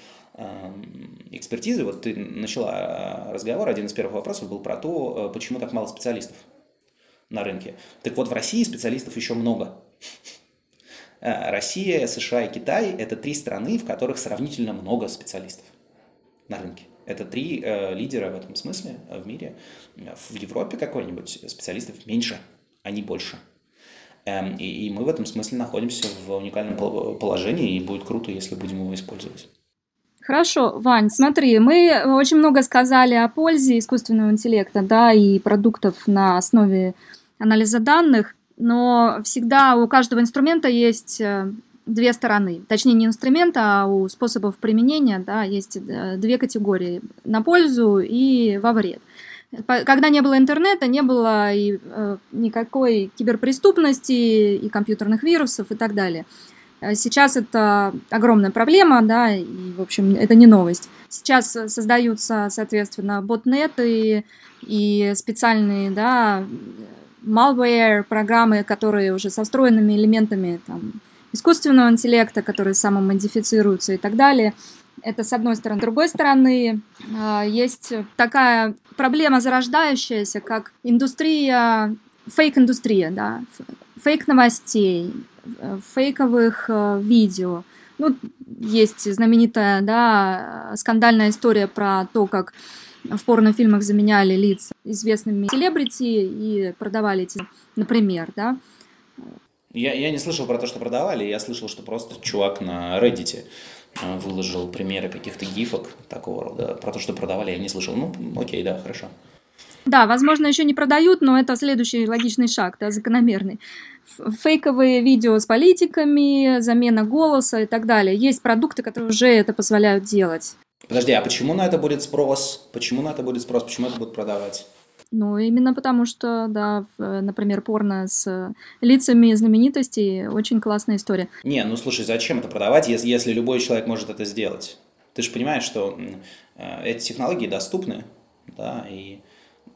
экспертизы, вот ты начала разговор, один из первых вопросов был про то, э, почему так мало специалистов на рынке. Так вот, в России специалистов еще много. Э, Россия, США и Китай – это три страны, в которых сравнительно много специалистов на рынке. Это три э, лидера в этом смысле в мире. В Европе какой-нибудь специалистов меньше, а не больше. Эм, и, и мы в этом смысле находимся в уникальном положении, и будет круто, если будем его использовать. Хорошо, Вань, смотри, мы очень много сказали о пользе искусственного интеллекта, да, и продуктов на основе анализа данных, но всегда у каждого инструмента есть э, две стороны. Точнее, не инструмента, а у способов применения, да, есть э, две категории – на пользу и во вред. Когда не было интернета, не было и э, никакой киберпреступности, и компьютерных вирусов и так далее – сейчас это огромная проблема, да, и, в общем, это не новость. Сейчас создаются, соответственно, ботнеты и специальные, да, malware, программы, которые уже со встроенными элементами там, искусственного интеллекта, которые самомодифицируются и так далее. Это с одной стороны. С другой стороны, э, есть такая проблема зарождающаяся, как индустрия, фейк-индустрия, да, фейк новостей, Э, фейковых э, видео. Ну, есть знаменитая, да, скандальная история про то, как в порнофильмах заменяли лица известными селебрити и продавали эти, например, да. Я, я не слышал про то, что продавали, я слышал, что просто чувак на Reddit э, выложил примеры каких-то гифок такого рода. Про то, что продавали, я не слышал. Ну, окей, да, хорошо. Да, возможно, еще не продают, но это следующий логичный шаг, да, закономерный. Фейковые видео с политиками, замена голоса и так далее. Есть продукты, которые уже это позволяют делать. Подожди, а почему на это будет спрос? Почему на это будет спрос? Почему это будут продавать? Ну, именно потому что, да, например, порно с лицами знаменитостей очень классная история. Не, ну слушай, зачем это продавать, если, если любой человек может это сделать? Ты же понимаешь, что э, эти технологии доступны, да, и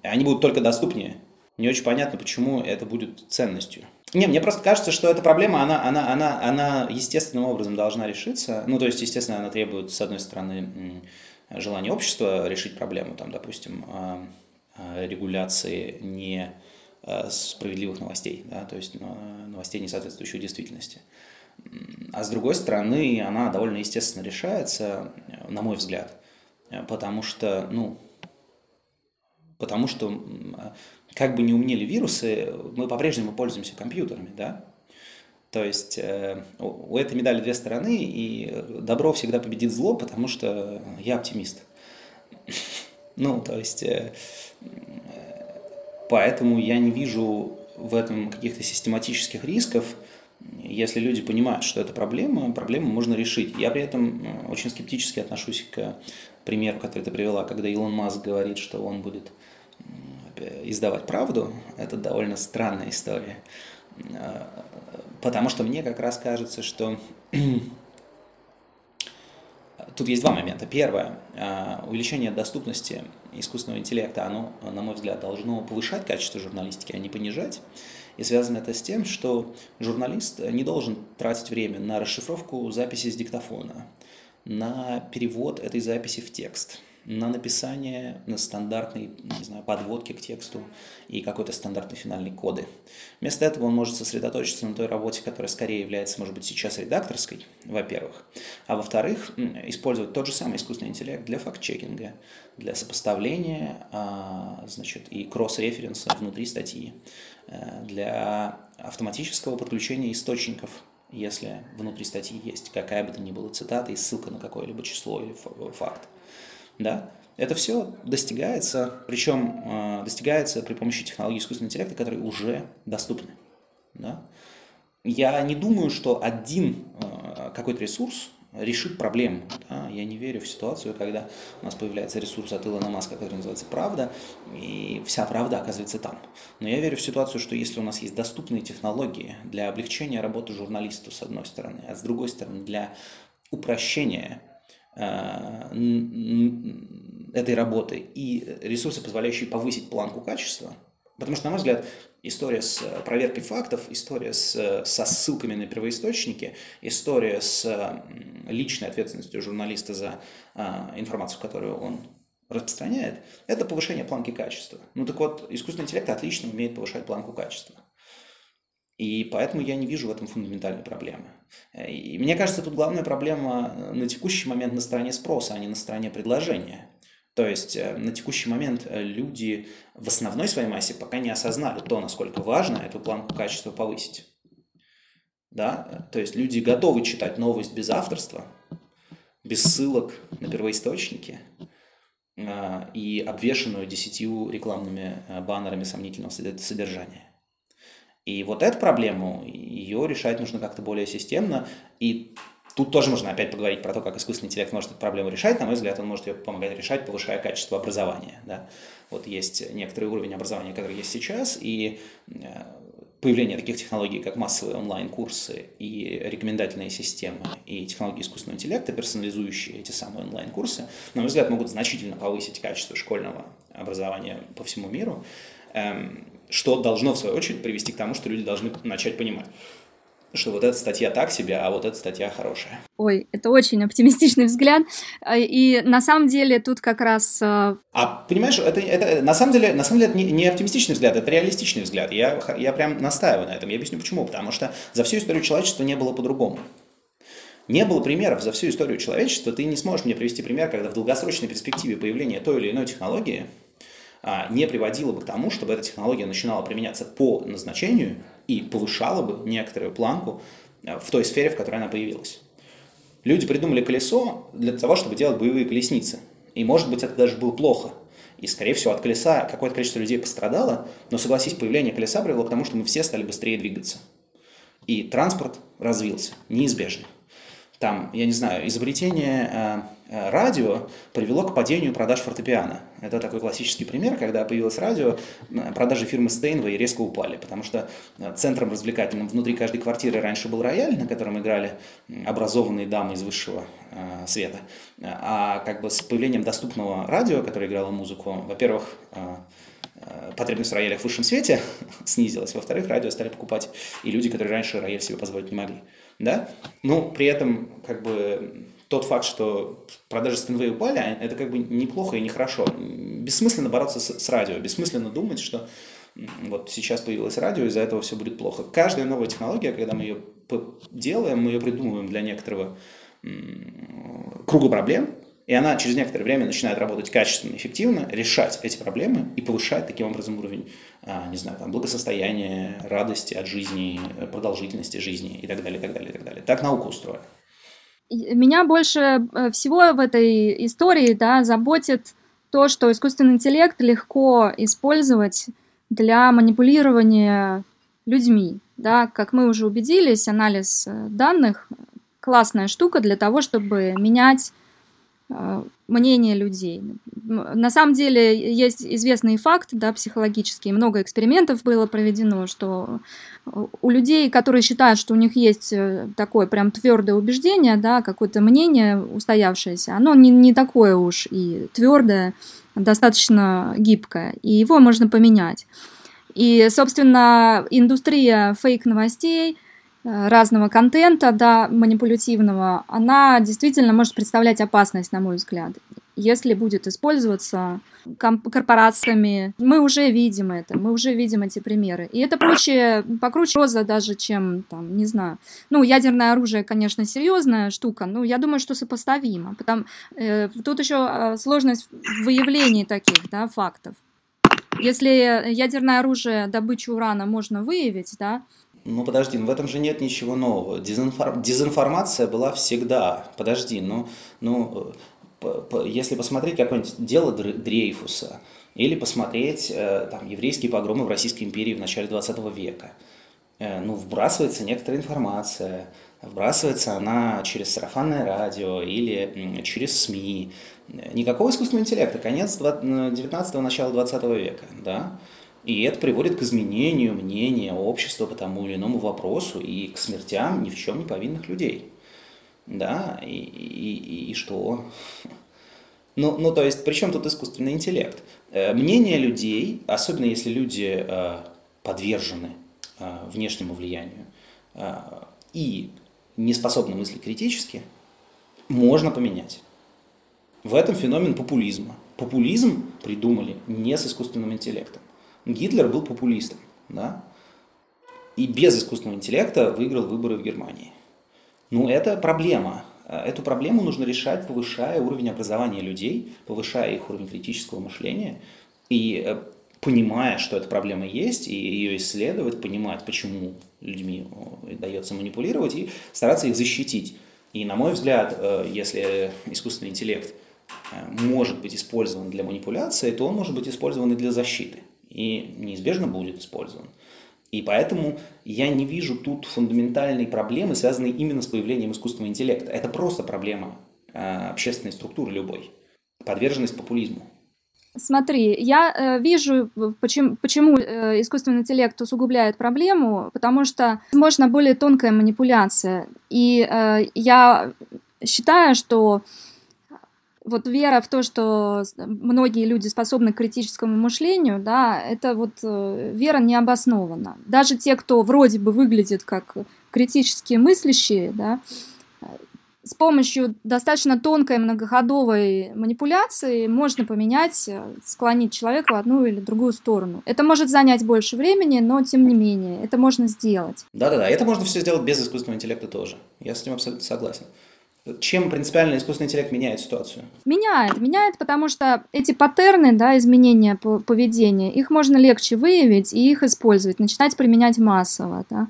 они будут только доступнее. Не очень понятно, почему это будет ценностью. Не, мне просто кажется, что эта проблема, она, она, она, она естественным образом должна решиться. Ну, то есть, естественно, она требует, с одной стороны, желания общества решить проблему, там, допустим, а, а, регуляции не а, справедливых новостей, да, то есть новостей, не соответствующих действительности. А с другой стороны, она довольно естественно решается, на мой взгляд, потому что, ну, потому что как бы не умнели вирусы, мы по-прежнему пользуемся компьютерами, да? То есть э, у этой медали две стороны, и добро всегда победит зло, потому что я оптимист. Ну, то есть, э, поэтому я не вижу в этом каких-то систематических рисков, если люди понимают, что это проблема, проблему можно решить. Я при этом э, очень скептически отношусь к примеру, который ты привела, когда Илон Маск говорит, что он будет издавать правду, это довольно странная история. А, потому что мне как раз кажется, что тут есть два момента. Первое, а, увеличение доступности искусственного интеллекта, оно, на мой взгляд, должно повышать качество журналистики, а не понижать. И связано это с тем, что журналист не должен тратить время на расшифровку записи с диктофона, на перевод этой записи в текст – на написание на стандартной, не знаю, подводки к тексту и какой-то стандартной финальной коды. Вместо этого он может сосредоточиться на той работе, которая скорее является, может быть, сейчас редакторской, во-первых, а во-вторых, использовать тот же самый искусственный интеллект для факт-чекинга, для сопоставления, а, значит, и кросс-референса внутри статьи, э, для автоматического подключения источников если внутри статьи есть какая бы то ни была цитата и ссылка на какое-либо число или факт да, это все достигается, причем э, достигается при помощи технологий искусственного интеллекта, которые уже доступны. Да? Я не думаю, что один э, какой-то ресурс решит проблему. Да? Я не верю в ситуацию, когда у нас появляется ресурс от Илона Маска, который называется «Правда», и вся правда оказывается там. Но я верю в ситуацию, что если у нас есть доступные технологии для облегчения работы журналисту, с одной стороны, а с другой стороны, для упрощения этой работы и ресурсы, позволяющие повысить планку качества. Потому что, на мой взгляд, история с проверкой фактов, история с, со ссылками на первоисточники, история с личной ответственностью журналиста за информацию, которую он распространяет, это повышение планки качества. Ну так вот, искусственный интеллект отлично умеет повышать планку качества. И поэтому я не вижу в этом фундаментальной проблемы. И мне кажется, тут главная проблема на текущий момент на стороне спроса, а не на стороне предложения. То есть э, на текущий момент э, люди в основной своей массе пока не осознали то, насколько важно эту планку качества повысить. Да? То есть люди готовы читать новость без авторства, без ссылок на первоисточники э, и обвешенную десятью рекламными баннерами сомнительного содержания. И вот эту проблему, ее решать нужно как-то более системно. И Тут тоже можно опять поговорить про то, как искусственный интеллект может эту проблему решать. На мой взгляд, он может ее помогать решать, повышая качество образования. Да? Вот есть некоторый уровень образования, который есть сейчас, и э, появление таких технологий, как массовые онлайн-курсы и рекомендательные системы, и технологии искусственного интеллекта, персонализующие эти самые онлайн-курсы, на мой взгляд, могут значительно повысить качество школьного образования по всему миру, эм, что должно, в свою очередь, привести к тому, что люди должны начать понимать, что вот эта статья так себе, а вот эта статья хорошая. Ой, это очень оптимистичный взгляд. Э, и на самом деле тут как раз... Э, а понимаешь, это, это на самом деле, на самом деле это не, не оптимистичный взгляд, это реалистичный взгляд. Я, я прям настаиваю на этом. Я объясню почему. Потому что за всю историю человечества не было по-другому. Не было примеров за всю историю человечества. Ты не сможешь мне привести пример, когда в долгосрочной перспективе появления той или иной технологии а, не приводило бы к тому, чтобы эта технология начинала применяться по назначению и повышала бы некоторую планку а, в той сфере, в которой она появилась. Люди придумали колесо для того, чтобы делать боевые колесницы. И, может быть, это даже было плохо. И, скорее всего, от колеса какое-то количество людей пострадало, но, согласись, появление колеса привело к тому, что мы все стали быстрее двигаться. И транспорт развился, неизбежно там, я не знаю, изобретение э, э, радио привело к падению продаж фортепиано. Это такой классический пример, когда появилось радио, э, продажи фирмы Steinway резко упали, потому что центром развлекательным внутри каждой квартиры раньше был рояль, на котором играли образованные дамы из высшего света. А как бы с появлением доступного радио, которое играло музыку, во-первых, потребность в роялях в высшем свете снизилась, во-вторых, радио стали покупать и люди, которые раньше рояль себе позволить не могли да, но при этом как бы тот факт, что продажи Стэнвей упали, а это как бы неплохо и нехорошо. Бессмысленно бороться с, с радио, бессмысленно думать, что вот сейчас появилось радио, из-за этого все будет плохо. Каждая новая технология, когда мы ее делаем, мы ее придумываем для некоторого круга проблем, и она через некоторое время начинает работать качественно, эффективно, решать эти проблемы и повышать таким образом уровень, а, не знаю, там, благосостояния, радости от жизни, продолжительности жизни и так далее, и так далее, и так далее. Так наука устроена. Меня больше э, всего в этой истории да, заботит то, что искусственный интеллект легко использовать для манипулирования людьми. Да, как мы уже убедились, анализ э, данных классная штука для того, чтобы менять Э, мнение людей. На самом деле есть известный факт, да, психологический, много экспериментов было проведено, что у людей, которые считают, что у них есть э, такое прям твердое убеждение, да, какое-то мнение устоявшееся, оно не, не такое уж и твердое, достаточно гибкое, и его можно поменять. И, собственно, индустрия фейк-новостей – Э, разного контента, да, манипулятивного, она действительно может представлять опасность, на мой взгляд. Если будет использоваться корпорациями, мы уже видим это, мы уже видим эти примеры. И это проще, покруче роза даже, чем, там, не знаю. Ну, ядерное оружие, конечно, серьезная штука, но я думаю, что сопоставимо. Потому, э, тут еще э, сложность в выявлении таких, да, фактов. Если ядерное оружие, добычу урана можно выявить, да, ну подожди, ну в этом же нет ничего нового. Дезинфор... Дезинформация была всегда. Подожди, ну, ну если посмотреть какое-нибудь дело Дрейфуса, или посмотреть э, там, еврейские погромы в Российской империи в начале 20 века, э, ну, вбрасывается некоторая информация, вбрасывается она через сарафанное радио или через СМИ. Никакого искусственного интеллекта, конец 19-го, начало 20 века, да? И это приводит к изменению мнения общества по тому или иному вопросу и к смертям ни в чем не повинных людей. Да, и, и, и что? Ну, ну, то есть, при чем тут искусственный интеллект? Э, мнение людей, особенно если люди э, подвержены э, внешнему влиянию и не способны мыслить критически, можно поменять. В этом феномен популизма. Популизм придумали не с искусственным интеллектом. Гитлер был популистом, да, и без искусственного интеллекта выиграл выборы в Германии. Ну, это проблема. Эту проблему нужно решать, повышая уровень образования людей, повышая их уровень критического мышления и понимая, что эта проблема есть, и ее исследовать, понимать, почему людьми дается манипулировать, и стараться их защитить. И, на мой взгляд, если искусственный интеллект может быть использован для манипуляции, то он может быть использован и для защиты. И неизбежно будет использован. И поэтому я не вижу тут фундаментальной проблемы, связанной именно с появлением искусственного интеллекта. Это просто проблема э, общественной структуры любой. Подверженность популизму. Смотри, я э, вижу, почему, почему э, искусственный интеллект усугубляет проблему, потому что, возможно, более тонкая манипуляция. И э, я считаю, что вот вера в то, что многие люди способны к критическому мышлению, да, это вот э, вера не обоснована. Даже те, кто вроде бы выглядит как критически мыслящие, да, с помощью достаточно тонкой многоходовой манипуляции можно поменять, э, склонить человека в одну или другую сторону. Это может занять больше времени, но тем не менее, это можно сделать. Да-да-да, это можно все сделать без искусственного интеллекта тоже. Я с этим абсолютно согласен. Чем принципиально искусственный интеллект меняет ситуацию? Меняет, меняет, потому что эти паттерны, да, изменения поведения, их можно легче выявить и их использовать, начинать применять массово. Да.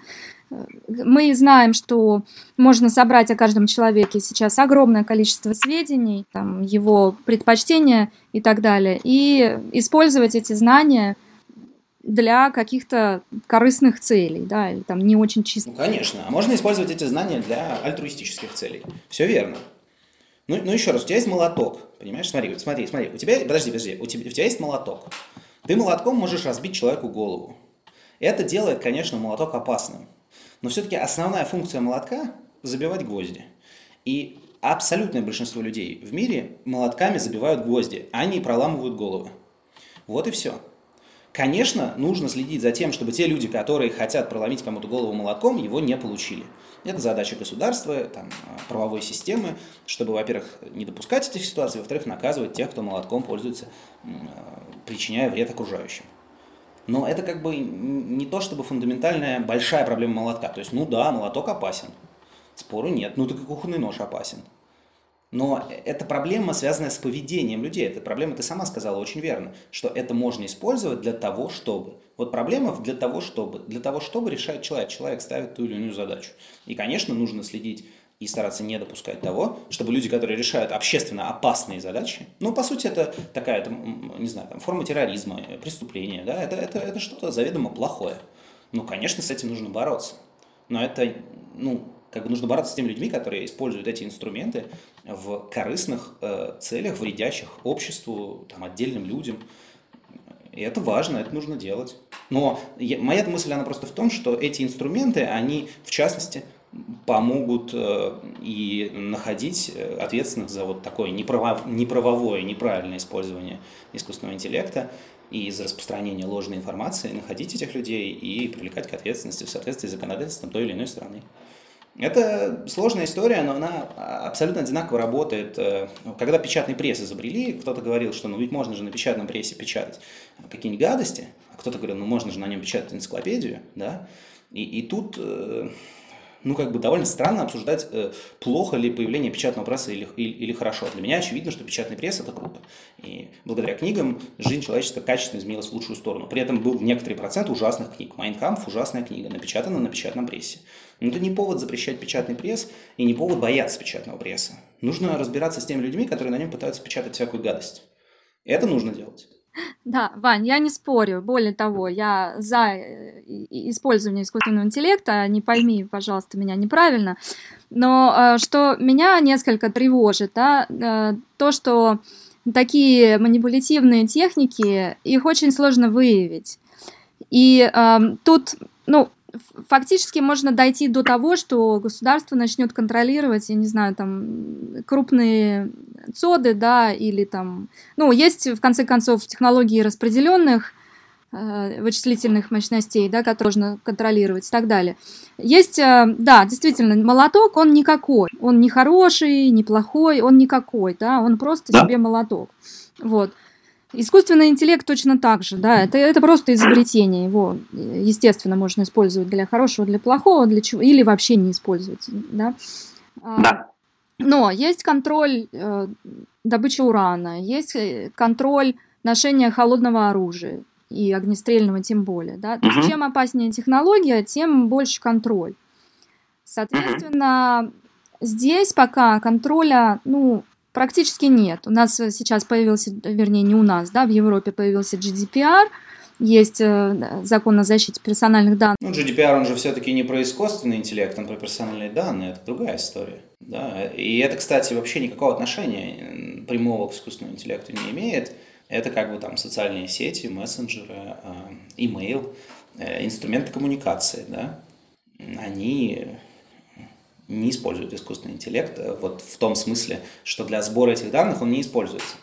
Мы знаем, что можно собрать о каждом человеке сейчас огромное количество сведений, там, его предпочтения и так далее, и использовать эти знания – для каких-то корыстных целей, да, или там не очень чистых. Ну, конечно. А можно использовать эти знания для альтруистических целей. Все верно. Ну, ну еще раз, у тебя есть молоток, понимаешь? Смотри, смотри, смотри. У тебя, подожди, подожди, у тебя, у тебя есть молоток. Ты молотком можешь разбить человеку голову. Это делает, конечно, молоток опасным. Но все-таки основная функция молотка – забивать гвозди. И абсолютное большинство людей в мире молотками забивают гвозди, а не проламывают головы. Вот и все. Конечно, нужно следить за тем, чтобы те люди, которые хотят проломить кому-то голову молотком, его не получили. Это задача государства, там, правовой системы, чтобы, во-первых, не допускать этих ситуаций, во-вторых, наказывать тех, кто молотком пользуется, причиняя вред окружающим. Но это как бы не то, чтобы фундаментальная большая проблема молотка. То есть, ну да, молоток опасен. Спору нет. Ну так и кухонный нож опасен. Но эта проблема, связанная с поведением людей. Эта проблема, ты сама сказала очень верно, что это можно использовать для того, чтобы. Вот проблема для того, чтобы. Для того, чтобы решает человек. Человек ставит ту или иную задачу. И, конечно, нужно следить и стараться не допускать того, чтобы люди, которые решают общественно опасные задачи, ну, по сути, это такая, там, не знаю, там, форма терроризма, преступления, да, это, это, это что-то заведомо плохое. Ну, конечно, с этим нужно бороться. Но это, ну, как бы нужно бороться с теми людьми, которые используют эти инструменты в корыстных э, целях, вредящих обществу, там, отдельным людям. И это важно, это нужно делать. Но я, моя мысль, она просто в том, что эти инструменты, они, в частности, помогут э, и находить э, ответственных за вот такое неправо, неправовое, неправильное использование искусственного интеллекта и за распространение ложной информации, находить этих людей и привлекать к ответственности в соответствии с законодательством той или иной страны. Это сложная история, но она абсолютно одинаково работает. Э, когда печатный пресс изобрели, кто-то говорил, что ну ведь можно же на печатном прессе печатать какие-нибудь гадости, а кто-то говорил, ну можно же на нем печатать энциклопедию, да. И, и тут э, ну, как бы довольно странно обсуждать, э, плохо ли появление печатного пресса или, или, или хорошо. Для меня очевидно, что печатный пресс – это круто. И благодаря книгам жизнь человечества качественно изменилась в лучшую сторону. При этом был некоторый процент ужасных книг. «Майнкамп» – ужасная книга, напечатана на печатном прессе. Но это не повод запрещать печатный пресс и не повод бояться печатного пресса. Нужно разбираться с теми людьми, которые на нем пытаются печатать всякую гадость. Это нужно делать. Да, Вань, я не спорю. Более того, я за э, использование искусственного интеллекта. Не пойми, пожалуйста, меня неправильно. Но э, что меня несколько тревожит, да, э, то, что такие манипулятивные техники, их очень сложно выявить. И э, тут, ну, фактически можно дойти до того, что государство начнет контролировать, я не знаю, там, крупные цоды, да, или там, ну, есть, в конце концов, технологии распределенных э, вычислительных мощностей, да, которые можно контролировать и так далее. Есть, э, да, действительно, молоток, он никакой, он не хороший, не плохой, он никакой, да, он просто да. себе молоток, вот. Искусственный интеллект точно так же, да, это, это просто изобретение, его, естественно, можно использовать для хорошего, для плохого, для чего, или вообще не использовать, да. А, да. Но есть контроль э, добычи урана, есть э, контроль ношения холодного оружия и огнестрельного тем более. Да? То есть чем опаснее технология, тем больше контроль. Соответственно, здесь пока контроля, ну, практически нет. У нас сейчас появился, вернее, не у нас, да, в Европе появился GDPR, есть э, закон о защите персональных данных. Ну, GDPR, он же все-таки не про искусственный интеллект, он про персональные данные, это другая история. Да? И это, кстати, вообще никакого отношения прямого к искусственному интеллекту не имеет. Это как бы там социальные сети, мессенджеры, имейл, э, инструменты коммуникации, да? Они не используют искусственный интеллект э, вот в том смысле, что для сбора этих данных он не используется.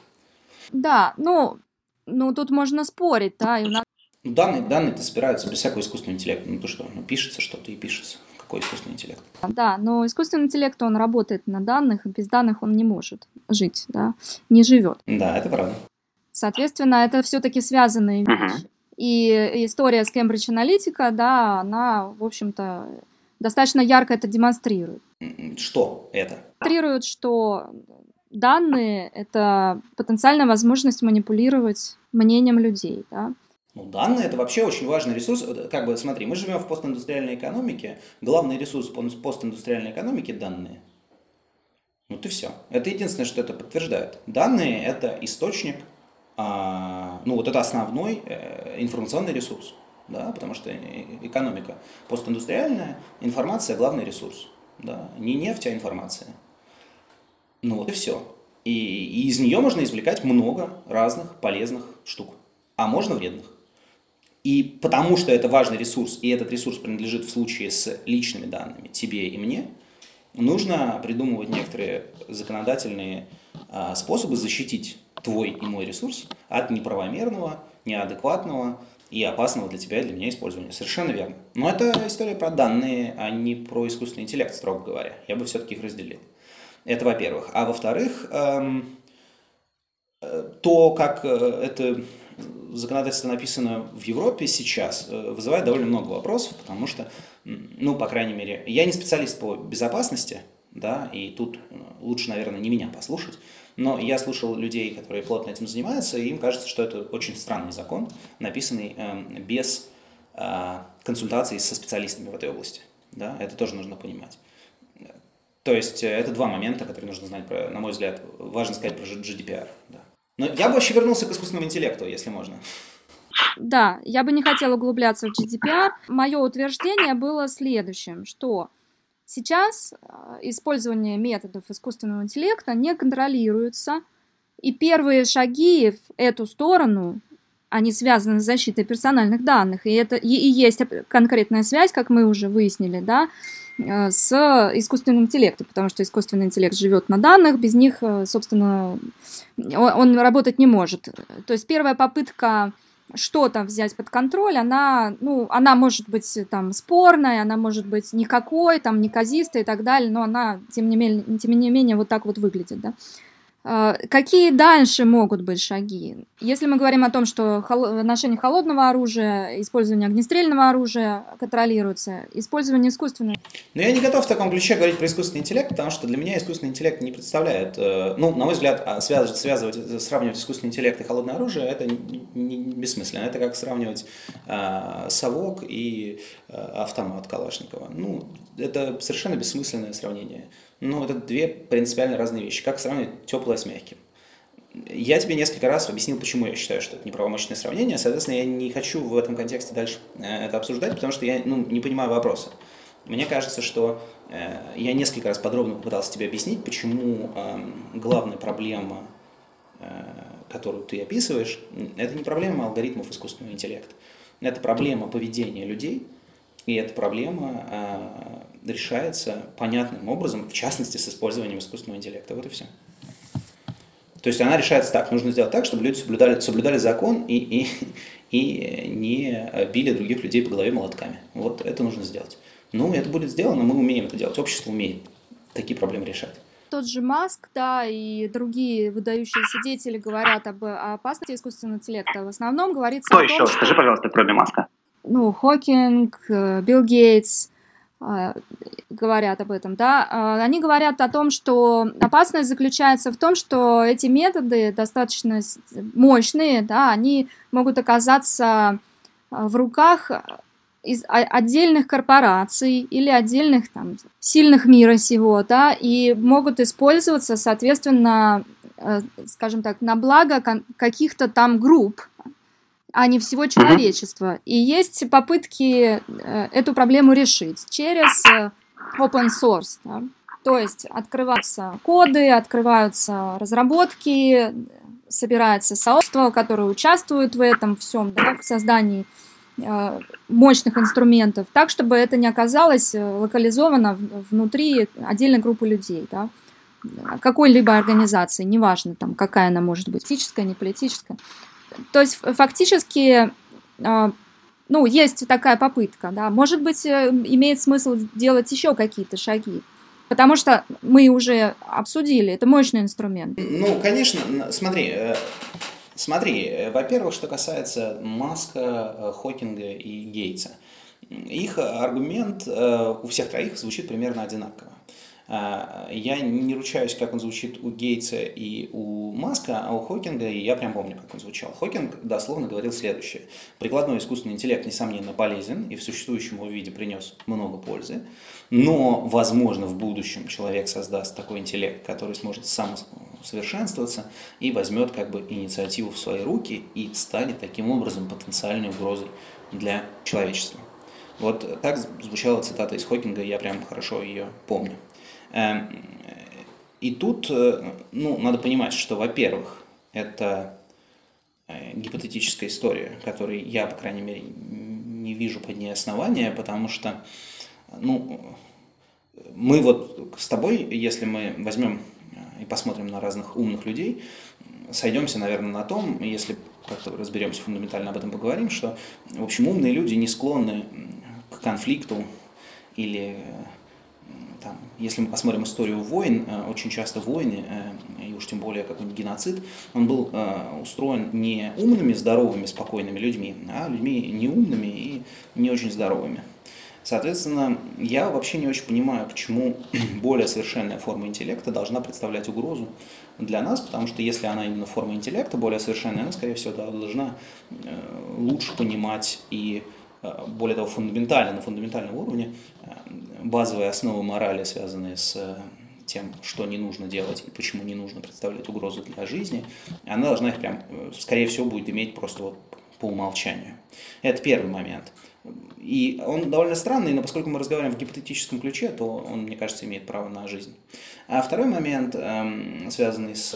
Да, ну, ну тут можно спорить, да, и у нас... Ну, данные, данные-то собираются без всякого искусственного интеллекта. Ну то что, ну пишется что-то и пишется. Какой искусственный интеллект? Да, но искусственный интеллект, он работает на данных, и без данных он не может жить, да, не живет. Да, это правда. Соответственно, это все-таки связанные вещи. И история с Cambridge Analytica, да, она, в общем-то, достаточно ярко это демонстрирует. Что это? Демонстрирует, что данные — это потенциальная возможность манипулировать мнением людей, да. Ну, данные – это вообще очень важный ресурс. Как бы, смотри, мы живем в постиндустриальной экономике. Главный ресурс постиндустриальной экономики – данные. Вот и все. Это единственное, что это подтверждает. Данные – это источник а, ну вот это основной э, информационный ресурс, да, потому что экономика постиндустриальная, информация – главный ресурс, да, не нефть, а информация. Ну вот и все. И, и из нее можно извлекать много разных полезных штук, а можно вредных. И потому что это важный ресурс, и этот ресурс принадлежит в случае с личными данными тебе и мне, нужно придумывать некоторые законодательные а, способы защитить твой и мой ресурс от неправомерного, неадекватного и опасного для тебя и для меня использования. Совершенно верно. Но это история про данные, а не про искусственный интеллект, строго говоря. Я бы все-таки их разделил. Это во-первых. А во-вторых, эм, э, то, как э, это законодательство написано в Европе сейчас, э, вызывает довольно много вопросов, потому что, ну, по крайней мере, я не специалист по безопасности, да, и тут лучше, наверное, не меня послушать, но я слушал людей, которые плотно этим занимаются, и им кажется, что это очень странный закон, написанный э, без э, консультаций со специалистами в этой области. Да? Это тоже нужно понимать. То есть э, это два момента, которые нужно знать, про, на мой взгляд, важно сказать про GDPR. Да. Но я бы вообще вернулся к искусственному интеллекту, если можно. Да, я бы не хотела углубляться в GDPR. Мое утверждение было следующим, что Сейчас а, использование методов искусственного интеллекта не контролируется, и первые шаги в эту сторону, они связаны с защитой персональных данных, и это и, есть конкретная связь, как мы уже выяснили, да, э, с искусственным интеллектом, потому что искусственный интеллект живет на данных, без них, э, собственно, он работать не может. То есть первая попытка что-то взять под контроль, она, ну, она может быть там спорная, она может быть никакой, там неказистая и так далее, но она, тем не менее, тем не менее вот так вот выглядит, да. А, какие дальше могут быть шаги? Если мы говорим о том, что ношение холодного оружия, использование огнестрельного оружия контролируется, использование искусственного... Но я не готов в таком ключе говорить про искусственный интеллект, потому что для меня искусственный интеллект не представляет, э, ну, на мой взгляд, а, связывать, связывать сравнивать искусственный интеллект и холодное оружие, это не бессмысленно. Это как сравнивать э, совок и э, автомат Калашникова. Ну, это совершенно бессмысленное сравнение. Ну, это две принципиально разные вещи. Как сравнивать теплое с мягким? Я тебе несколько раз объяснил, почему я считаю, что это неправомочное сравнение. Соответственно, я не хочу в этом контексте дальше э, это обсуждать, потому что я ну, не понимаю вопроса. Мне кажется, что э, я несколько раз подробно попытался тебе объяснить, почему э, главная проблема, э, которую ты описываешь, это не проблема алгоритмов искусственного интеллекта. Это проблема поведения людей, и эта проблема э, решается понятным образом, в частности, с использованием искусственного интеллекта. Вот и все. То есть она решается так. Нужно сделать так, чтобы люди соблюдали, соблюдали закон и, и, и не били других людей по голове молотками. Вот это нужно сделать. Ну, это будет сделано, мы умеем это делать. Общество умеет такие проблемы решать. Тот же Маск, да, и другие выдающиеся деятели говорят об опасности искусственного интеллекта. В основном говорится Кто о том, еще? Что... Скажи, пожалуйста, кроме Маска. Ну, Хокинг, э, Билл Гейтс, говорят об этом, да, а, они говорят о том, что опасность заключается в том, что эти методы достаточно мощные, да, они могут оказаться в руках из отдельных корпораций или отдельных там сильных мира сего, да, и могут использоваться, соответственно, э, скажем так, на благо каких-то там групп, а не всего человечества. И есть попытки э, эту проблему решить через э, open source. Да? То есть открываются коды, открываются разработки, собирается сообщество, которое участвует в этом всем, да, в создании э, мощных инструментов, так, чтобы это не оказалось локализовано внутри отдельной группы людей, да, какой-либо организации, неважно, там, какая она может быть, политическая, не политическая. То есть фактически, а, ну, есть такая попытка, да. Может быть, э, имеет смысл делать еще какие-то шаги. Потому что мы уже обсудили, это мощный инструмент. Ну, конечно, смотри, э, смотри, э, во-первых, что касается Маска, Хокинга и Гейтса. Их аргумент у всех троих звучит примерно одинаково. А, я не ручаюсь, как он звучит у Гейтса и у Маска, а у Хокинга я прям помню, как он звучал. Хокинг дословно говорил следующее. Прикладной искусственный интеллект, несомненно, полезен и в существующем его виде принес много пользы, но, возможно, в будущем человек создаст такой интеллект, который сможет сам совершенствоваться и возьмет как бы инициативу в свои руки и станет таким образом потенциальной угрозой для человечества. Вот так звучала цитата из Хокинга, я прям хорошо ее помню. Эм, и тут, э, ну, надо понимать, что, во-первых, это э, гипотетическая история, которой я, по крайней мере, не вижу под ней основания, потому что, ну, мы вот с тобой, если мы возьмем э, и посмотрим на разных умных людей, сойдемся, наверное, на том, если как-то разберемся фундаментально об этом поговорим, что, в общем, умные люди не склонны к конфликту или там, если мы посмотрим историю войн, э, очень часто войны, э, и уж тем более какой-нибудь геноцид, он был э, устроен не умными, здоровыми, спокойными людьми, а людьми неумными и не очень здоровыми. Соответственно, я вообще не очень понимаю, почему более совершенная форма интеллекта должна представлять угрозу для нас, потому что если она именно форма интеллекта более совершенная, она, скорее всего, должна лучше понимать и Э, более того, фундаментально, на фундаментальном уровне э, базовые основы морали, связанные с э, тем, что не нужно делать и почему не нужно представлять угрозу для жизни, она должна их прям, скорее всего, будет иметь просто вот по умолчанию. Это первый момент. И он довольно странный, но поскольку мы разговариваем в гипотетическом ключе, то он, мне кажется, имеет право на жизнь. А второй момент, эм, связанный с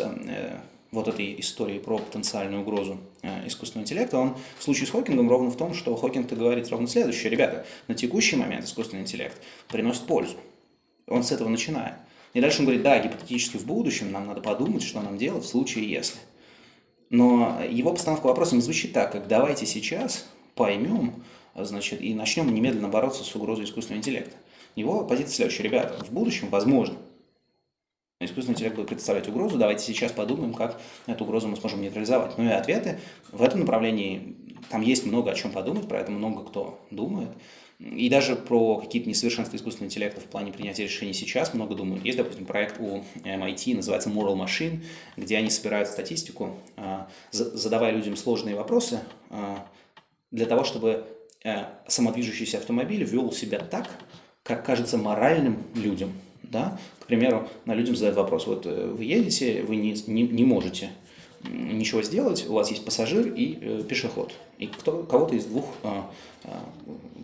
вот этой истории про потенциальную угрозу э, искусственного интеллекта, он в случае с Хокингом ровно в том, что Хокинг-то говорит ровно следующее. Ребята, на текущий момент искусственный интеллект приносит пользу. Он с этого начинает. И дальше он говорит, да, гипотетически в будущем нам надо подумать, что нам делать в случае если. Но его постановка вопроса не звучит так, как давайте сейчас поймем, значит, и начнем немедленно бороться с угрозой искусственного интеллекта. Его позиция следующая. Ребята, в будущем, возможно, искусственный интеллект будет представлять угрозу, давайте сейчас подумаем, как эту угрозу мы сможем нейтрализовать. Ну и ответы в этом направлении, там есть много о чем подумать, про это много кто думает. И даже про какие-то несовершенства искусственного интеллекта в плане принятия решений сейчас много думают. Есть, допустим, проект у MIT, называется Moral Machine, где они собирают статистику, а, задавая людям сложные вопросы а, для того, чтобы э, самодвижущийся автомобиль вел себя так, как кажется моральным людям. Да? К примеру, на людям задают вопрос, вот э, вы едете, вы не, не, не можете ничего сделать, у вас есть пассажир и э, пешеход. И кто, кого-то из двух э, э,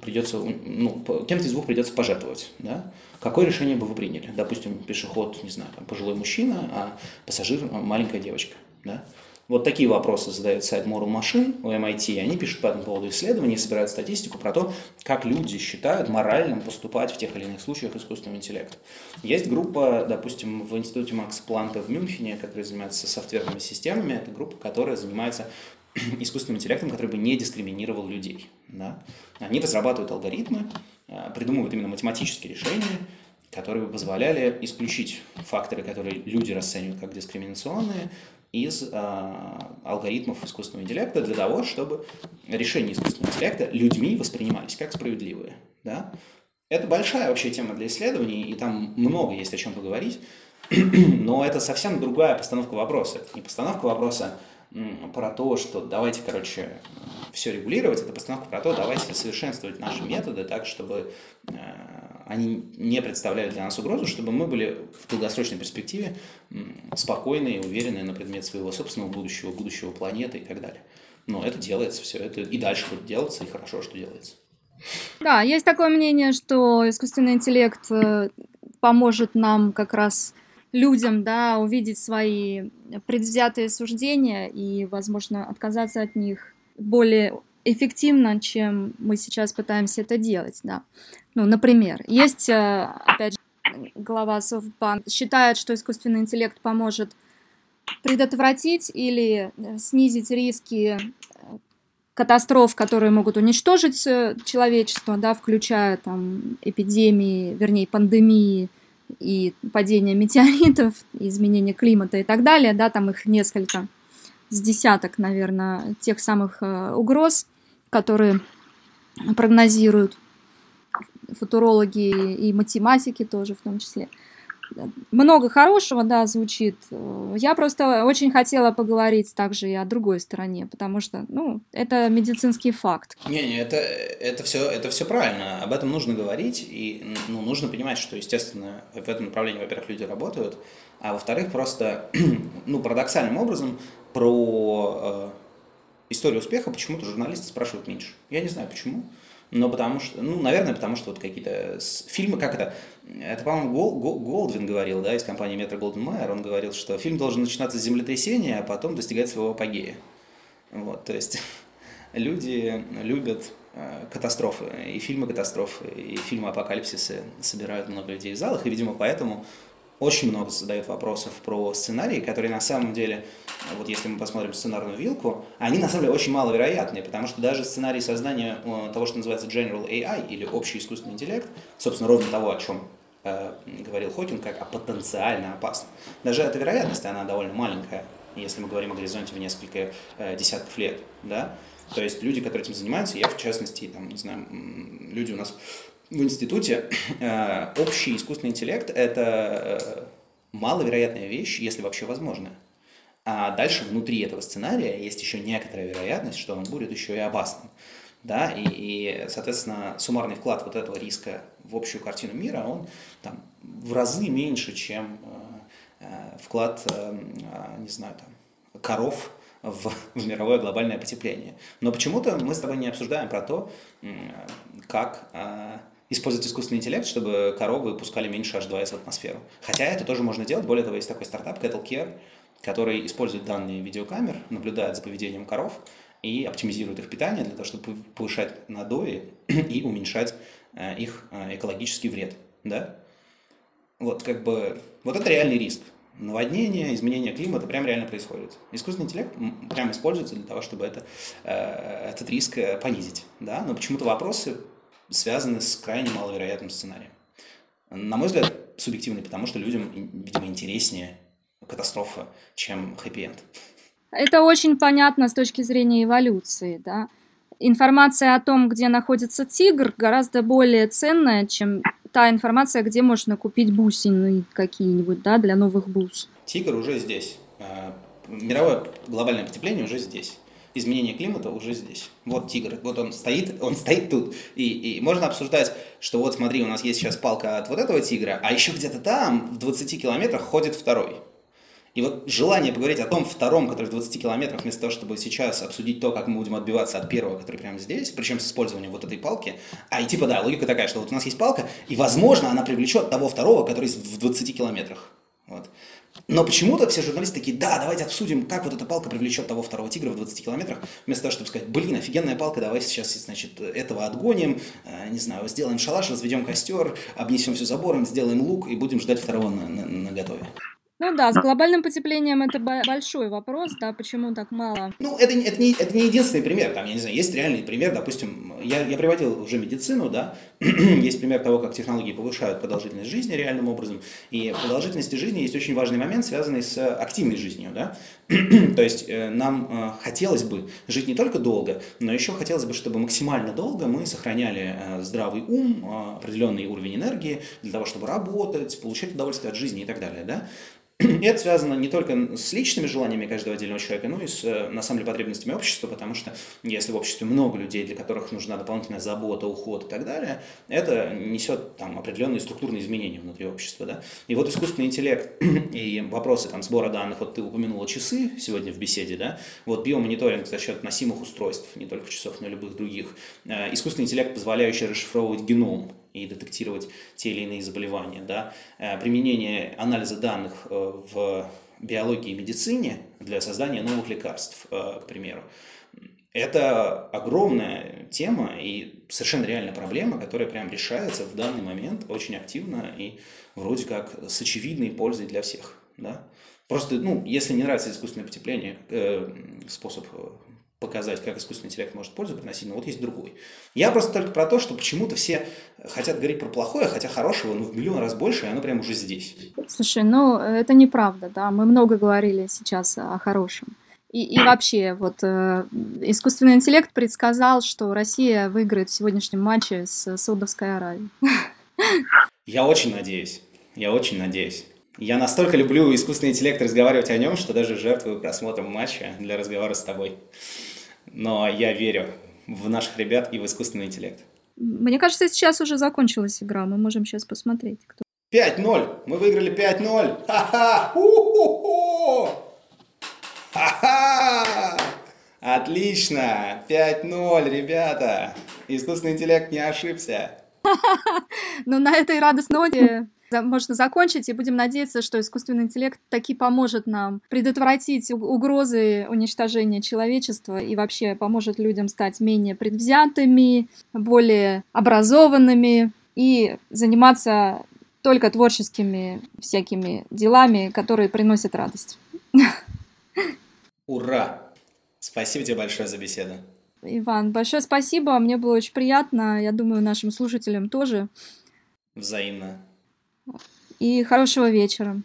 придется, ну, кем-то из двух придется пожертвовать. Да? Какое решение бы вы приняли? Допустим, пешеход, не знаю, пожилой мужчина, а пассажир маленькая девочка. Да? Вот такие вопросы задает сайт Moral Machine у MIT. Они пишут по этому поводу исследования, собирают статистику про то, как люди считают моральным поступать в тех или иных случаях искусственного интеллекта. Есть группа, допустим, в институте Макса Планка в Мюнхене, которая занимается софтверными системами. Это группа, которая занимается искусственным интеллектом, который бы не дискриминировал людей. Да? Они разрабатывают алгоритмы, э, придумывают именно математические решения, которые бы позволяли исключить факторы, которые люди расценивают как дискриминационные, из э, алгоритмов искусственного интеллекта для того, чтобы решения искусственного интеллекта людьми воспринимались как справедливые. Да? Это большая вообще тема для исследований, и там много есть о чем поговорить, но это совсем другая постановка вопроса. Это не постановка вопроса про то, что давайте, короче, все регулировать, это постановка про то, давайте совершенствовать наши методы так, чтобы э, они не представляли для нас угрозу, чтобы мы были в долгосрочной перспективе спокойные, уверенные на предмет своего собственного будущего, будущего планеты и так далее. Но это делается все, это и дальше будет делаться, и хорошо, что делается. Да, есть такое мнение, что искусственный интеллект э, поможет нам как раз людям, да, увидеть свои предвзятые суждения и, возможно, отказаться от них более эффективно, чем мы сейчас пытаемся это делать, да. Ну, например, есть, э, опять же, глава Софтбанк считает, что искусственный интеллект поможет предотвратить или э, снизить риски э, катастроф, которые могут уничтожить человечество, да, включая там эпидемии, вернее, пандемии и падение метеоритов, изменение климата и так далее, да, там их несколько, с десяток, наверное, тех самых угроз, которые прогнозируют футурологи и математики тоже в том числе. Много хорошего, да, звучит. Я просто очень хотела поговорить также и о другой стороне, потому что, ну, это медицинский факт. Не-не, это, это, все, это все правильно. Об этом нужно говорить, и ну, нужно понимать, что, естественно, в этом направлении, во-первых, люди работают, а во-вторых, просто, ну, парадоксальным образом про э, историю успеха почему-то журналисты спрашивают меньше. Я не знаю, почему. Но потому что, ну, наверное, потому что вот какие-то фильмы, как это, это, по-моему, Гол, Гол, Голдвин говорил, да, из компании Метро Голден Майер, он говорил, что фильм должен начинаться с землетрясения, а потом достигать своего апогея. Вот, то есть люди любят э, катастрофы, и фильмы катастрофы, и фильмы апокалипсисы собирают много людей в залах, и, видимо, поэтому очень много задают вопросов про сценарии, которые на самом деле, вот если мы посмотрим сценарную вилку, они на самом деле очень маловероятные, потому что даже сценарий создания э, того, что называется General AI или общий искусственный интеллект, собственно, ровно того, о чем э, говорил Хокинг, как о потенциально опасном. Даже эта вероятность, она довольно маленькая, если мы говорим о горизонте в несколько э, десятков лет, да, то есть люди, которые этим занимаются, я в частности, там, не знаю, люди у нас в институте э, общий искусственный интеллект – это э, маловероятная вещь, если вообще возможная. А дальше внутри этого сценария есть еще некоторая вероятность, что он будет еще и опасным. Да, и, и, соответственно, суммарный вклад вот этого риска в общую картину мира, он там, в разы меньше, чем э, э вклад, э, не знаю, там, коров в, в мировое глобальное потепление. Но почему-то мы с тобой не обсуждаем про то, как использовать искусственный интеллект, чтобы коровы выпускали меньше H2S в атмосферу. Хотя это тоже можно делать. Более того, есть такой стартап Cattle Care, который использует данные видеокамер, наблюдает за поведением коров и оптимизирует их питание для того, чтобы повышать надои и уменьшать э, их э, экологический вред. Да? Вот как бы, вот это реальный риск. Наводнение, изменение климата прям реально происходит. Искусственный интеллект прям используется для того, чтобы это, э, этот риск понизить. Да? Но почему-то вопросы связаны с крайне маловероятным сценарием. На мой взгляд, субъективный, потому что людям, видимо, интереснее катастрофа, чем хэппи-энд. Это очень понятно с точки зрения эволюции, да. Информация о том, где находится тигр, гораздо более ценная, чем та информация, где можно купить бусины какие-нибудь, да, для новых бус. Тигр уже здесь. Э, мировое глобальное потепление уже здесь изменение климата уже здесь. Вот тигр, вот он стоит, он стоит тут. И, и можно обсуждать, что вот смотри, у нас есть сейчас палка от вот этого тигра, а еще где-то там, в 20 километрах, ходит второй. И вот желание поговорить о том втором, который в 20 километрах, вместо того, чтобы сейчас обсудить то, как мы будем отбиваться от первого, который прямо здесь, причем с использованием вот этой палки, а и типа, да, логика такая, что вот у нас есть палка, и, возможно, она привлечет того второго, который в 20 километрах. Вот. Но почему-то все журналисты такие, да, давайте обсудим, как вот эта палка привлечет того второго тигра в 20 километрах, вместо того, чтобы сказать, блин, офигенная палка, давай сейчас, значит, этого отгоним, э, не знаю, сделаем шалаш, разведем костер, обнесем все забором, сделаем лук и будем ждать второго на, на, на готове. Ну да, с глобальным потеплением это большой вопрос, да, почему так мало? Ну, это, это, не, это не единственный пример, там, я не знаю, есть реальный пример, допустим, я, я приводил уже медицину, да, есть пример того, как технологии повышают продолжительность жизни реальным образом, и в продолжительности жизни есть очень важный момент, связанный с активной жизнью, да, то есть э, нам э, хотелось бы жить не только долго, но еще хотелось бы, чтобы максимально долго мы сохраняли э, здравый ум, определенный уровень энергии для того, чтобы работать, получать удовольствие от жизни и так далее, да, это связано не только с личными желаниями каждого отдельного человека, но и с, э, на самом деле, потребностями общества, потому что если в обществе много людей, для которых нужна дополнительная забота, уход и так далее, это несет там определенные структурные изменения внутри общества, да. И вот искусственный интеллект и вопросы там сбора данных, вот ты упомянула часы сегодня в беседе, да, вот биомониторинг за счет носимых устройств, не только часов, но и любых других, э, искусственный интеллект, позволяющий расшифровывать геном, и детектировать те или иные заболевания. Да? Э, применение анализа данных э, в биологии и медицине для создания новых лекарств, э, к примеру. Это огромная тема и совершенно реальная проблема, которая прям решается в данный момент очень активно и вроде как с очевидной пользой для всех. Да? Просто, ну, если не нравится искусственное потепление, э, способ показать, как искусственный интеллект может пользу приносить, но вот есть другой. Я просто только про то, что почему-то все хотят говорить про плохое, хотя хорошего, ну, в миллион раз больше, и оно прямо уже здесь. Слушай, ну, это неправда, да, мы много говорили сейчас о хорошем. И, и вообще, вот э, искусственный интеллект предсказал, что Россия выиграет в сегодняшнем матче с Саудовской Аравией. Я очень надеюсь, я очень надеюсь. Я настолько люблю искусственный интеллект разговаривать о нем, что даже жертвую просмотром матча для разговора с тобой. Но я верю в наших ребят и в искусственный интеллект. Мне кажется, сейчас уже закончилась игра. Мы можем сейчас посмотреть. Кто... 5-0! Мы выиграли 5-0! Ха-ха! Ха-ха! Отлично! 5-0, ребята! Искусственный интеллект не ошибся. Ну, на этой радостной ноте можно закончить, и будем надеяться, что искусственный интеллект таки поможет нам предотвратить угрозы уничтожения человечества и вообще поможет людям стать менее предвзятыми, более образованными и заниматься только творческими всякими делами, которые приносят радость. Ура! Спасибо тебе большое за беседу. Иван, большое спасибо. Мне было очень приятно. Я думаю, нашим слушателям тоже. Взаимно и хорошего вечера.